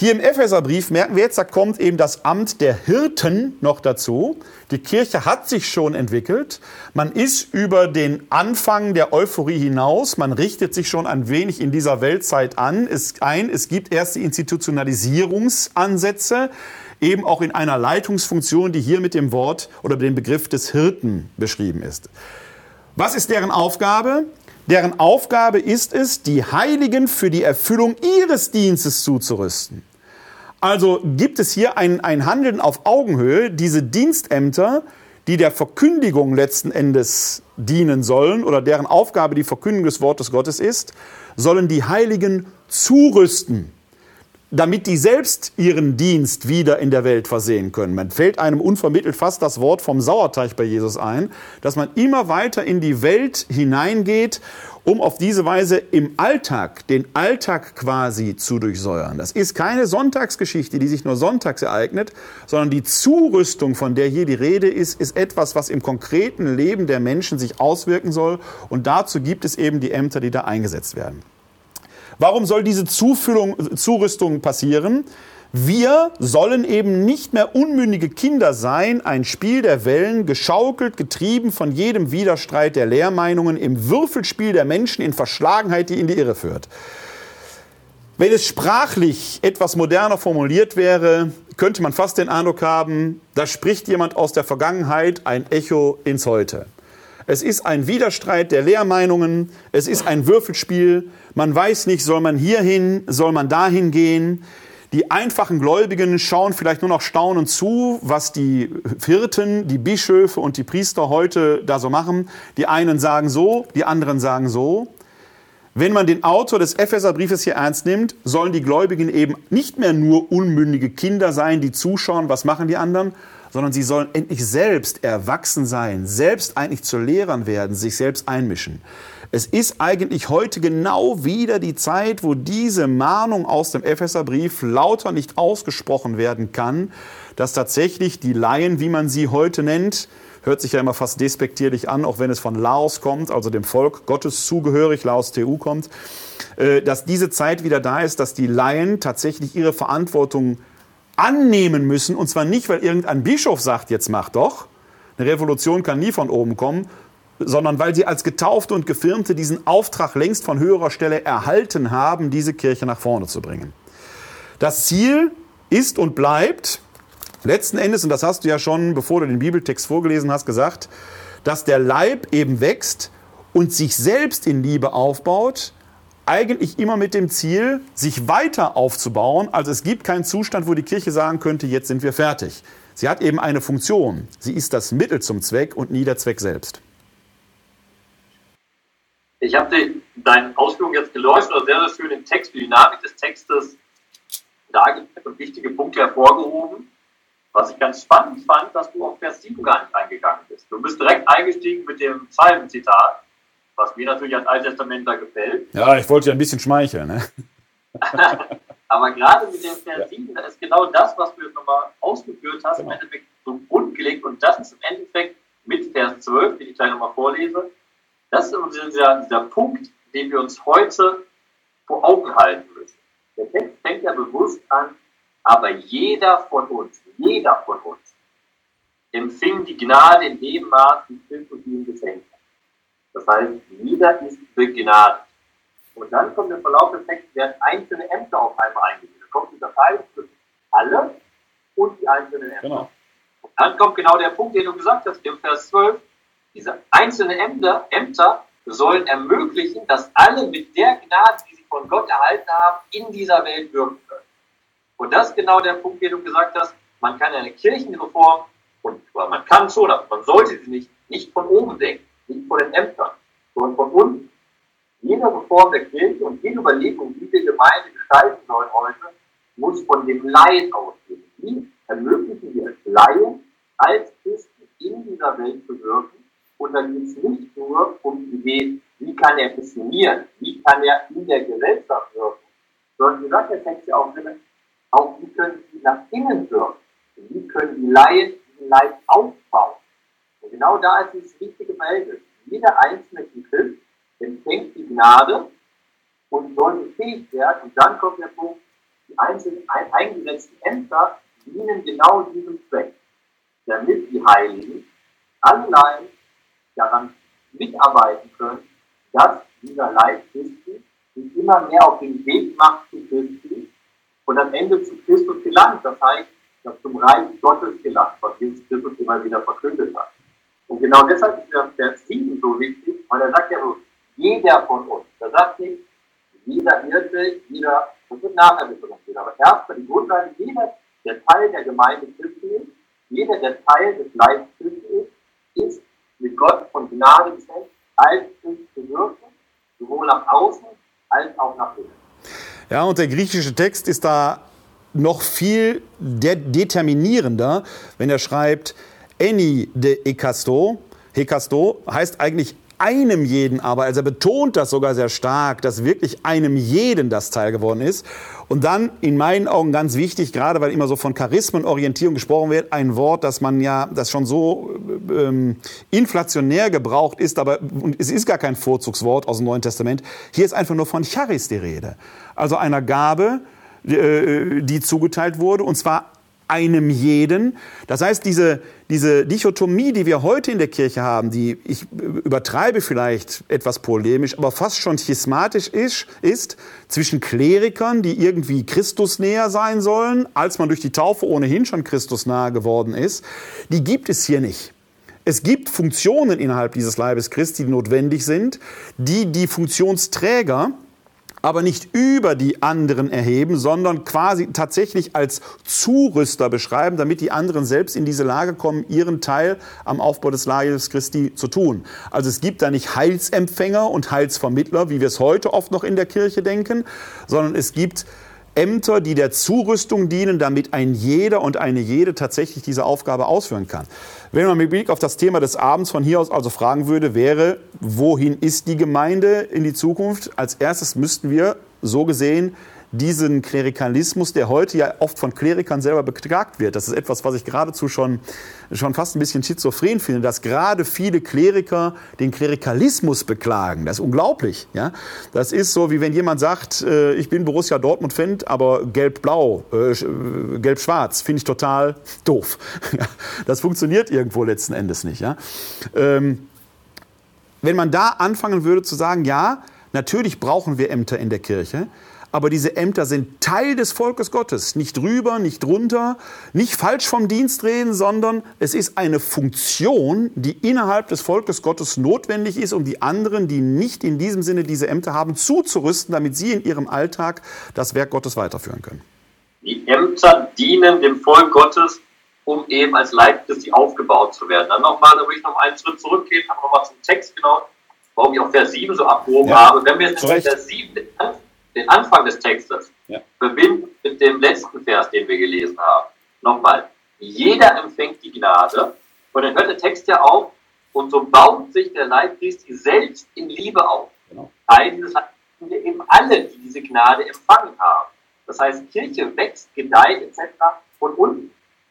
Hier im Epheserbrief merken wir jetzt, da kommt eben das Amt der Hirten noch dazu. Die Kirche hat sich schon entwickelt. Man ist über den Anfang der Euphorie hinaus. Man richtet sich schon ein wenig in dieser Weltzeit an. Es, ein, es gibt erste Institutionalisierungsansätze, eben auch in einer Leitungsfunktion, die hier mit dem Wort oder dem Begriff des Hirten beschrieben ist. Was ist deren Aufgabe? Deren Aufgabe ist es, die Heiligen für die Erfüllung ihres Dienstes zuzurüsten. Also gibt es hier ein, ein Handeln auf Augenhöhe. Diese Dienstämter, die der Verkündigung letzten Endes dienen sollen oder deren Aufgabe die Verkündigung des Wortes Gottes ist, sollen die Heiligen zurüsten. Damit die selbst ihren Dienst wieder in der Welt versehen können. Man fällt einem unvermittelt fast das Wort vom Sauerteig bei Jesus ein, dass man immer weiter in die Welt hineingeht, um auf diese Weise im Alltag, den Alltag quasi zu durchsäuern. Das ist keine Sonntagsgeschichte, die sich nur sonntags ereignet, sondern die Zurüstung, von der hier die Rede ist, ist etwas, was im konkreten Leben der Menschen sich auswirken soll. Und dazu gibt es eben die Ämter, die da eingesetzt werden. Warum soll diese Zufüllung, Zurüstung passieren? Wir sollen eben nicht mehr unmündige Kinder sein, ein Spiel der Wellen, geschaukelt, getrieben von jedem Widerstreit der Lehrmeinungen, im Würfelspiel der Menschen in Verschlagenheit, die in die Irre führt. Wenn es sprachlich etwas moderner formuliert wäre, könnte man fast den Eindruck haben, da spricht jemand aus der Vergangenheit ein Echo ins Heute. Es ist ein Widerstreit der Lehrmeinungen, es ist ein Würfelspiel, man weiß nicht, soll man hierhin, soll man dahin gehen. Die einfachen Gläubigen schauen vielleicht nur noch staunend zu, was die Hirten, die Bischöfe und die Priester heute da so machen. Die einen sagen so, die anderen sagen so. Wenn man den Autor des Epheserbriefes hier ernst nimmt, sollen die Gläubigen eben nicht mehr nur unmündige Kinder sein, die zuschauen, was machen die anderen, sondern sie sollen endlich selbst erwachsen sein, selbst eigentlich zu Lehrern werden, sich selbst einmischen. Es ist eigentlich heute genau wieder die Zeit, wo diese Mahnung aus dem Epheserbrief lauter nicht ausgesprochen werden kann, dass tatsächlich die Laien, wie man sie heute nennt, hört sich ja immer fast despektierlich an, auch wenn es von Laos kommt, also dem Volk Gottes zugehörig, Laos TU kommt, äh, dass diese Zeit wieder da ist, dass die Laien tatsächlich ihre Verantwortung annehmen müssen. Und zwar nicht, weil irgendein Bischof sagt, jetzt mach doch. Eine Revolution kann nie von oben kommen, sondern weil sie als Getaufte und Gefirmte diesen Auftrag längst von höherer Stelle erhalten haben, diese Kirche nach vorne zu bringen. Das Ziel ist und bleibt letzten Endes, und das hast du ja schon, bevor du den Bibeltext vorgelesen hast, gesagt, dass der Leib eben wächst und sich selbst in Liebe aufbaut, eigentlich immer mit dem Ziel, sich weiter aufzubauen. Also es gibt keinen Zustand, wo die Kirche sagen könnte, jetzt sind wir fertig. Sie hat eben eine Funktion. Sie ist das Mittel zum Zweck und nie der Zweck selbst. Ich habe deine Ausführungen jetzt geleuchtet oder sehr, sehr schön den Text, die Dynamik des Textes dargelegt und wichtige Punkte hervorgehoben. Was ich ganz spannend fand, dass du auf Vers 7 gar nicht eingegangen bist. Du bist direkt eingestiegen mit dem Psalmenzitat was mir natürlich als Alttestamentler gefällt. Ja, ich wollte ja ein bisschen schmeicheln. Ne? Aber gerade mit dem Vers 7, da ist genau das, was du jetzt nochmal ausgeführt hast, genau. im Endeffekt zum Grund gelegt. Und das ist im Endeffekt mit Vers 12, den ich gleich nochmal vorlese, das ist dieser, dieser Punkt, den wir uns heute vor Augen halten müssen. Der Text fängt ja bewusst an, aber jeder von uns, jeder von uns, empfing die Gnade in dem Maß, wie Christus ihm geschenkt das heißt, jeder ist begnadet. Und dann kommt im Verlauf des Textes, werden einzelne Ämter auf einmal eingeführt. Da kommt dieser Teil zwischen alle und die einzelnen Ämter. Genau. Und dann kommt genau der Punkt, den du gesagt hast, im Vers 12. Diese einzelnen Ämter, Ämter sollen ermöglichen, dass alle mit der Gnade, die sie von Gott erhalten haben, in dieser Welt wirken können. Und das ist genau der Punkt, den du gesagt hast. Man kann eine Kirchenreform, und man kann schon, aber man sollte sie nicht, nicht von oben denken nicht von den Ämtern, sondern von uns. Jede Reform der Kirche und jede Überlegung, wie wir Gemeinde gestalten sollen heute, muss von dem Laien ausgehen. Wie ermöglichen wir es Laien, als Christen in dieser Welt zu wirken? Und dann geht es nicht nur um die Idee, wie kann er missionieren, wie kann er in der Gesellschaft wirken, sondern wie sagt der Text ja auch auch wie können sie nach innen wirken? Wie können die Laien diesen Leib aufbauen? Und genau da ist dieses wichtige Verhältnis. Jeder einzelne Christ empfängt die Gnade und soll befähigt werden. Und dann kommt der Punkt, die einzelnen eingesetzten Ämter dienen genau diesem Zweck, damit die Heiligen allein daran mitarbeiten können, dass dieser Leib Christi sich immer mehr auf den Weg macht zu Christi und am Ende zu Christus gelangt. Das heißt, dass zum Reich Gottes gelangt, was Jesus Christus immer wieder verkündet hat. Und genau deshalb ist der Vers 7 so wichtig, weil er sagt ja so, jeder von uns. Da sagt nicht, jeder Hirte, jeder, das wird nachher differenziert, aber erstmal die Grundlage, jeder, der Teil der Gemeinde Christi ist, jeder, der Teil des Leibes Christi ist, ist mit Gott von Gnade geschenkt, als Christ zu wirken, sowohl nach außen als auch nach innen. Ja, und der griechische Text ist da noch viel de determinierender, wenn er schreibt, Eni de Ekasto, Hekasto heißt eigentlich einem jeden aber, also er betont das sogar sehr stark, dass wirklich einem jeden das Teil geworden ist. Und dann in meinen Augen ganz wichtig, gerade weil immer so von Charismenorientierung gesprochen wird, ein Wort, das man ja, das schon so ähm, inflationär gebraucht ist, aber es ist gar kein Vorzugswort aus dem Neuen Testament. Hier ist einfach nur von Charis die Rede. Also einer Gabe, äh, die zugeteilt wurde, und zwar einem jeden. Das heißt, diese, diese Dichotomie, die wir heute in der Kirche haben, die ich übertreibe vielleicht etwas polemisch, aber fast schon schismatisch ist, ist zwischen Klerikern, die irgendwie Christus näher sein sollen, als man durch die Taufe ohnehin schon Christus nahe geworden ist, die gibt es hier nicht. Es gibt Funktionen innerhalb dieses Leibes Christi, die notwendig sind, die die Funktionsträger aber nicht über die anderen erheben, sondern quasi tatsächlich als Zurüster beschreiben, damit die anderen selbst in diese Lage kommen, ihren Teil am Aufbau des Leibes Christi zu tun. Also es gibt da nicht Heilsempfänger und Heilsvermittler, wie wir es heute oft noch in der Kirche denken, sondern es gibt Ämter, die der Zurüstung dienen, damit ein jeder und eine jede tatsächlich diese Aufgabe ausführen kann. Wenn man mit Blick auf das Thema des Abends von hier aus also fragen würde, wäre, wohin ist die Gemeinde in die Zukunft? Als erstes müssten wir so gesehen diesen Klerikalismus, der heute ja oft von Klerikern selber beklagt wird. Das ist etwas, was ich geradezu schon, schon fast ein bisschen schizophren finde, dass gerade viele Kleriker den Klerikalismus beklagen. Das ist unglaublich. Ja? Das ist so, wie wenn jemand sagt, äh, ich bin Borussia Dortmund-Fan, aber gelb-blau, äh, äh, gelb-schwarz finde ich total doof. Das funktioniert irgendwo letzten Endes nicht. Ja? Ähm, wenn man da anfangen würde zu sagen, ja, natürlich brauchen wir Ämter in der Kirche, aber diese Ämter sind Teil des Volkes Gottes. Nicht drüber, nicht drunter, nicht falsch vom Dienst reden, sondern es ist eine Funktion, die innerhalb des Volkes Gottes notwendig ist, um die anderen, die nicht in diesem Sinne diese Ämter haben, zuzurüsten, damit sie in ihrem Alltag das Werk Gottes weiterführen können. Die Ämter dienen dem Volk Gottes, um eben als Leib Christi aufgebaut zu werden. Dann nochmal, da will ich noch einen Schritt zurückgehen, nochmal zum Text genau, warum ich auch Vers 7 so abgehoben ja, habe. Wenn wir jetzt in Vers 7 den Anfang des Textes ja. verbinden mit dem letzten Vers, den wir gelesen haben. Nochmal, jeder empfängt die Gnade. Und dann hört der Text ja auf, und so baut sich der Leib Christi selbst in Liebe auf. Genau. Dieses sind wir eben alle, die diese Gnade empfangen haben. Das heißt, Kirche wächst, gedeiht etc. von unten.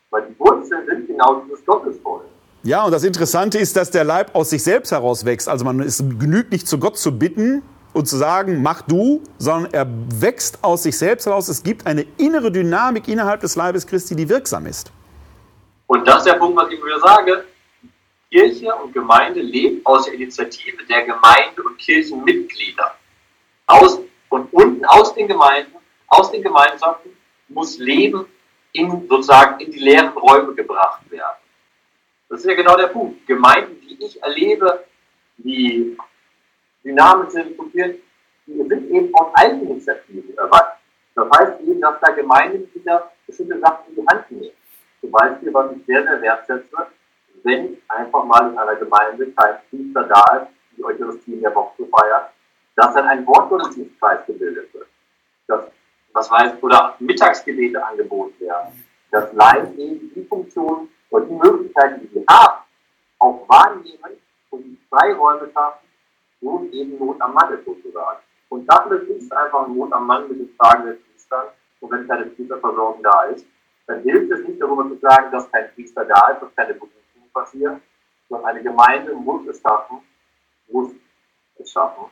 Weil die Wurzeln sind genau dieses Gottesvolk. Ja, und das Interessante ist, dass der Leib aus sich selbst heraus wächst. Also man es genügt nicht zu Gott zu bitten, und zu sagen, mach du, sondern er wächst aus sich selbst heraus. Es gibt eine innere Dynamik innerhalb des Leibes Christi, die wirksam ist. Und das ist der Punkt, was ich mir sage. Kirche und Gemeinde lebt aus der Initiative der Gemeinde und Kirchenmitglieder. Aus, von unten aus den Gemeinden, aus den Gemeinschaften muss Leben in, sozusagen in die leeren Räume gebracht werden. Das ist ja genau der Punkt. Gemeinden, die ich erlebe, die dynamisch sind, die sind eben aus Eigeninitiativen erwachsen. Das heißt eben, dass da Gemeindemitglieder bestimmte Sachen in die Hand nehmen. Zum Beispiel, was ich sehr, sehr wertschätze, wenn einfach mal in einer Gemeinde kein Priester da ist, die Eucharistie in der Woche zu feiern, dass dann ein Wortgottesdienstkreis gebildet wird. Dass, was heißt, oder Mittagsgebete angeboten werden. Dass Laien eben die Funktion und die Möglichkeiten, die sie haben, auch wahrnehmen und die Freiräume schaffen, wo eben Not am Mann ist sozusagen. Und dafür ist einfach Not am Mann mit den Fragen der Priester. Und wenn keine Priesterversorgung da ist, dann hilft es nicht darüber zu sagen, dass kein Priester da ist, dass keine Berufung passiert, sondern eine Gemeinde muss es schaffen, muss es schaffen,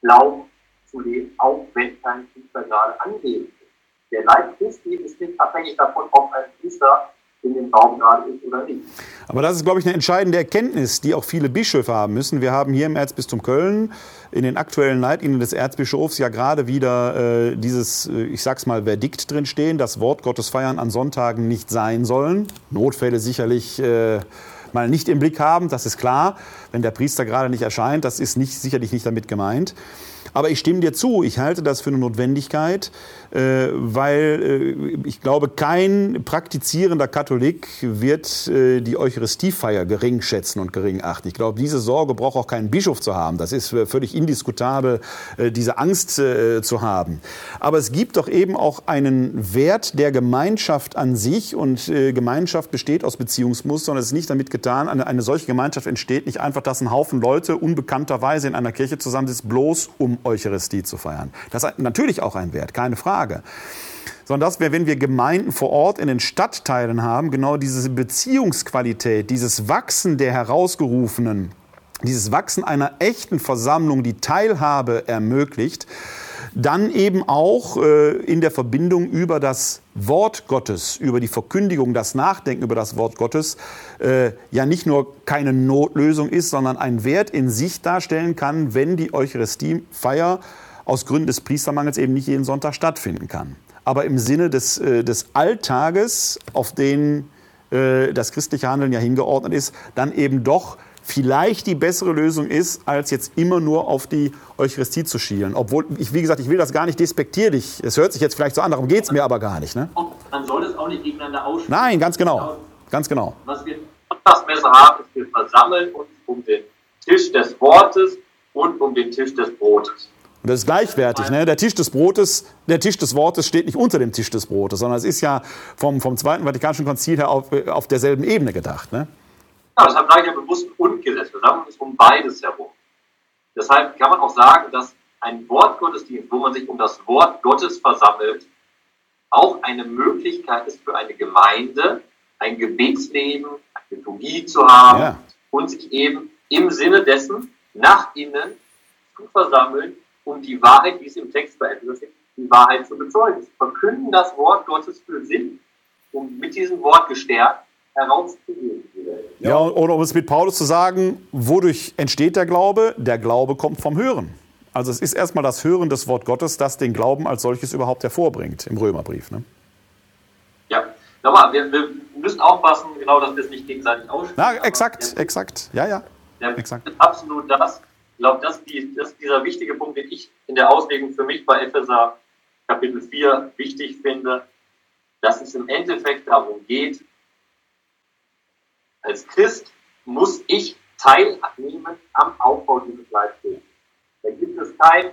Glauben zu leben, auch wenn kein Priester gerade anwesend ist. Der Leib Christi ist nicht abhängig davon, ob ein Priester in dem Raum gerade ist oder nicht. Aber das ist, glaube ich, eine entscheidende Erkenntnis, die auch viele Bischöfe haben müssen. Wir haben hier im Erzbistum Köln in den aktuellen Leitlinien des Erzbischofs ja gerade wieder äh, dieses, äh, ich sag's mal, Verdikt drinstehen, dass Wort Gottes feiern an Sonntagen nicht sein sollen. Notfälle sicherlich äh, mal nicht im Blick haben, das ist klar. Wenn der Priester gerade nicht erscheint, das ist nicht, sicherlich nicht damit gemeint. Aber ich stimme dir zu, ich halte das für eine Notwendigkeit, weil äh, ich glaube, kein praktizierender Katholik wird äh, die Eucharistiefeier gering schätzen und gering achten. Ich glaube, diese Sorge braucht auch kein Bischof zu haben. Das ist völlig indiskutabel, diese Angst zu haben. Aber es gibt doch eben auch einen Wert der Gemeinschaft an sich und Gemeinschaft besteht aus Beziehungsmustern. Es ist nicht damit getan, eine, eine solche Gemeinschaft entsteht nicht einfach, dass ein Haufen Leute unbekannterweise in einer Kirche zusammensitzt, bloß um Eucharistie zu feiern. Das ist natürlich auch ein Wert, keine Frage. Frage. Sondern dass wir, wenn wir Gemeinden vor Ort in den Stadtteilen haben, genau diese Beziehungsqualität, dieses Wachsen der Herausgerufenen, dieses Wachsen einer echten Versammlung, die Teilhabe ermöglicht, dann eben auch äh, in der Verbindung über das Wort Gottes, über die Verkündigung, das Nachdenken über das Wort Gottes, äh, ja nicht nur keine Notlösung ist, sondern einen Wert in sich darstellen kann, wenn die Eucharistiefeier aus Gründen des Priestermangels eben nicht jeden Sonntag stattfinden kann. Aber im Sinne des, äh, des Alltages, auf den äh, das christliche Handeln ja hingeordnet ist, dann eben doch vielleicht die bessere Lösung ist, als jetzt immer nur auf die Eucharistie zu schielen. Obwohl, ich, wie gesagt, ich will das gar nicht despektierlich. Es hört sich jetzt vielleicht so an, darum geht es mir aber gar nicht. Ne? Man soll es auch nicht gegeneinander ausspielen. Nein, ganz genau. Ganz genau. Was wir Sonntagsmesse haben, ist, wir versammeln uns um den Tisch des Wortes und um den Tisch des Brotes. Und das ist gleichwertig. Ne? Der Tisch des Brotes, der Tisch des Wortes steht nicht unter dem Tisch des Brotes, sondern es ist ja vom, vom Zweiten Vatikanischen Konzil her auf, auf derselben Ebene gedacht. Ne? Ja, deshalb sage ich ja bewusst ungesetzt. Wir sagen uns um beides herum. Deshalb kann man auch sagen, dass ein Wortgottesdienst, wo man sich um das Wort Gottes versammelt, auch eine Möglichkeit ist für eine Gemeinde, ein Gebetsleben, eine Liturgie zu haben ja. und sich eben im Sinne dessen nach innen zu versammeln, um die Wahrheit, wie es im Text bei ist, die Wahrheit zu bezeugen. Sie verkünden das Wort Gottes für Sinn, um mit diesem Wort gestärkt herauszugehen. Ja, oder um es mit Paulus zu sagen, wodurch entsteht der Glaube? Der Glaube kommt vom Hören. Also es ist erstmal das Hören des Wort Gottes, das den Glauben als solches überhaupt hervorbringt im Römerbrief. Ne? Ja, nochmal, wir, wir, müssen aufpassen, genau, dass wir es nicht gegenseitig ausspielen. Na, exakt, exakt, ja, ja. Der exakt. absolut das, ich glaube, das, das ist dieser wichtige Punkt, den ich in der Auslegung für mich bei Epheser Kapitel 4 wichtig finde, dass es im Endeffekt darum geht, als Christ muss ich teilnehmen am Aufbau dieses Leibes. Da gibt es kein,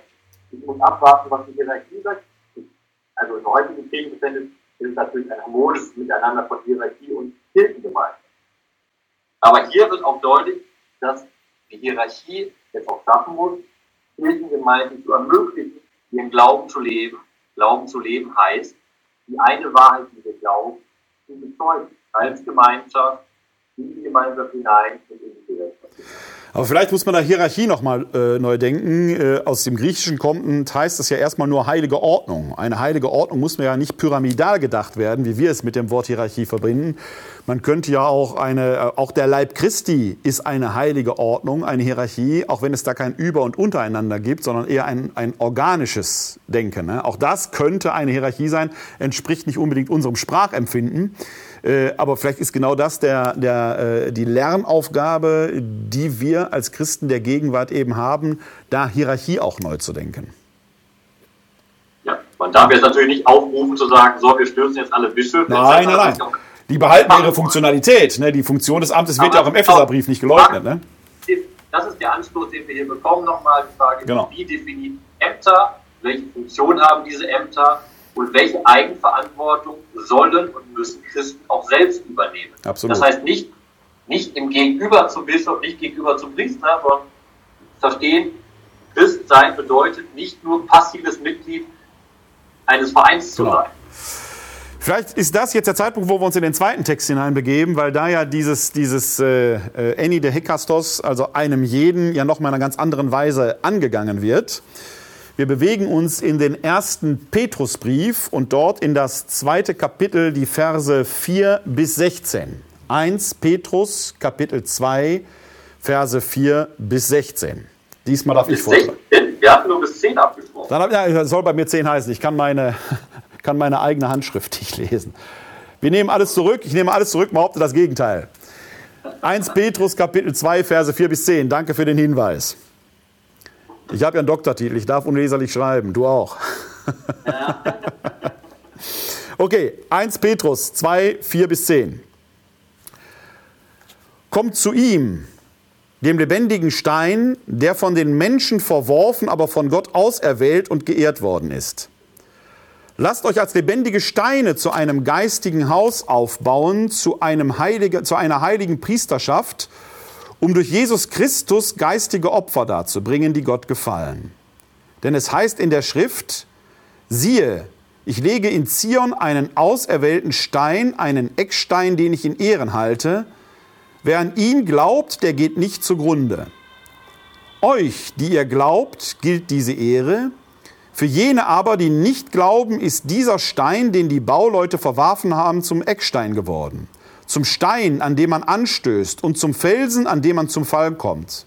ich muss abwarten, was die Hierarchie sagt. Also in heutigen Kirchenverständnis ist es natürlich ein harmonisches Miteinander von Hierarchie und Kirchengemeinschaft. Aber hier wird auch deutlich, dass die Hierarchie jetzt auch schaffen muss, Kirchengemeinden zu ermöglichen, ihren Glauben zu leben. Glauben zu leben heißt, die eine Wahrheit, die wir glauben, zu bezeugen. Als Gemeinschaft, in die Gemeinschaft hinein und in die. Aber vielleicht muss man da Hierarchie nochmal äh, neu denken. Äh, aus dem Griechischen kommend heißt das ja erstmal nur heilige Ordnung. Eine heilige Ordnung muss mir ja nicht pyramidal gedacht werden, wie wir es mit dem Wort Hierarchie verbinden. Man könnte ja auch eine, äh, auch der Leib Christi ist eine heilige Ordnung, eine Hierarchie, auch wenn es da kein Über- und Untereinander gibt, sondern eher ein, ein organisches Denken. Ne? Auch das könnte eine Hierarchie sein, entspricht nicht unbedingt unserem Sprachempfinden. Äh, aber vielleicht ist genau das der, der, äh, die Lernaufgabe, die wir als Christen der Gegenwart eben haben, da Hierarchie auch neu zu denken. Ja, man darf jetzt natürlich nicht aufrufen zu sagen, so, wir stürzen jetzt alle Bischöfe. Nein, nein, nein. Die behalten ihre Funktionalität. Ne? Die Funktion des Amtes wird ja auch im Epheserbrief nicht geleugnet. Ne? Das ist der Anstoß, den wir hier bekommen. Nochmal die Frage, genau. wie definiert Ämter? Welche Funktion haben diese Ämter? Und welche Eigenverantwortung sollen und müssen Christen auch selbst übernehmen. Absolut. Das heißt nicht, nicht im Gegenüber zum Bischof, nicht gegenüber zum Priester, sondern verstehen, Christsein bedeutet nicht nur passives Mitglied eines Vereins genau. zu sein. Vielleicht ist das jetzt der Zeitpunkt, wo wir uns in den zweiten Text hineinbegeben, weil da ja dieses, dieses äh, äh Annie de Hekastos, also einem jeden, ja noch mal in einer ganz anderen Weise angegangen wird. Wir bewegen uns in den ersten Petrusbrief und dort in das zweite Kapitel, die Verse 4 bis 16. 1 Petrus, Kapitel 2, Verse 4 bis 16. Diesmal darf ich vortragen. Wir hatten nur bis 10 abgesprochen. Dann, ja, soll bei mir 10 heißen. Ich kann meine, kann meine eigene Handschrift nicht lesen. Wir nehmen alles zurück. Ich nehme alles zurück, behaupte das Gegenteil. 1 Petrus, Kapitel 2, Verse 4 bis 10. Danke für den Hinweis. Ich habe ja einen Doktortitel, ich darf unleserlich schreiben, du auch. Ja. okay, 1 Petrus 2, 4 bis 10. Kommt zu ihm, dem lebendigen Stein, der von den Menschen verworfen, aber von Gott auserwählt und geehrt worden ist. Lasst euch als lebendige Steine zu einem geistigen Haus aufbauen, zu, einem heilige, zu einer heiligen Priesterschaft, um durch Jesus Christus geistige Opfer darzubringen, die Gott gefallen. Denn es heißt in der Schrift, siehe, ich lege in Zion einen auserwählten Stein, einen Eckstein, den ich in Ehren halte, Wer an ihn glaubt, der geht nicht zugrunde. Euch, die ihr glaubt, gilt diese Ehre. Für jene aber, die nicht glauben, ist dieser Stein, den die Bauleute verworfen haben, zum Eckstein geworden. Zum Stein, an dem man anstößt und zum Felsen, an dem man zum Fall kommt.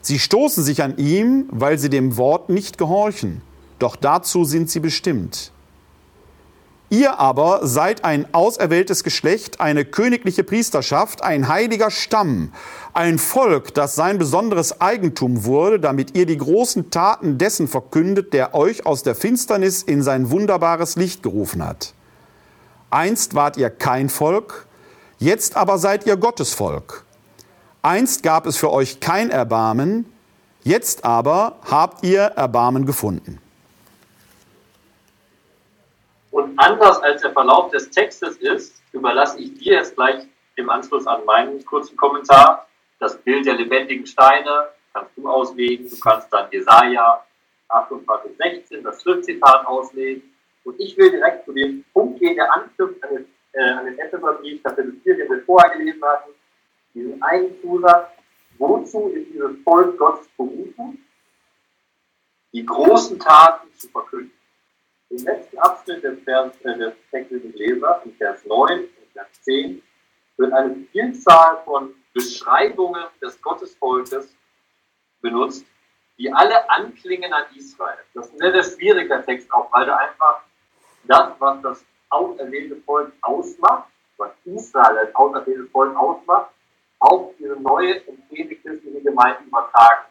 Sie stoßen sich an ihm, weil sie dem Wort nicht gehorchen. Doch dazu sind sie bestimmt. Ihr aber seid ein auserwähltes Geschlecht, eine königliche Priesterschaft, ein heiliger Stamm, ein Volk, das sein besonderes Eigentum wurde, damit ihr die großen Taten dessen verkündet, der euch aus der Finsternis in sein wunderbares Licht gerufen hat. Einst wart ihr kein Volk, jetzt aber seid ihr Gottes Volk. Einst gab es für euch kein Erbarmen, jetzt aber habt ihr Erbarmen gefunden. Und anders als der Verlauf des Textes ist, überlasse ich dir jetzt gleich im Anschluss an meinen kurzen Kommentar das Bild der lebendigen Steine. Kannst du auslegen. Du kannst dann Jesaja 28, 16, das Schriftzitat auslegen. Und ich will direkt zu dem Punkt gehen, der anknüpft an den, äh, an den Epheserbrief, Kapitel 4, den wir vorher gelesen hatten. Diesen einen Zusatz. Wozu ist dieses Volk Gottes berufen? Die großen Taten zu verkünden. Im letzten Abschnitt des, Vers, äh, des textlichen Lesers, in Vers 9 und Vers 10, wird eine Vielzahl von Beschreibungen des Gottesvolkes benutzt, die alle anklingen an Israel. Das ist ein sehr, sehr schwieriger Text auch, weil da einfach das, was das auserwählte Volk ausmacht, was Israel als auserwähltes Volk ausmacht, auf diese neue entstehende christliche Gemeinde übertragen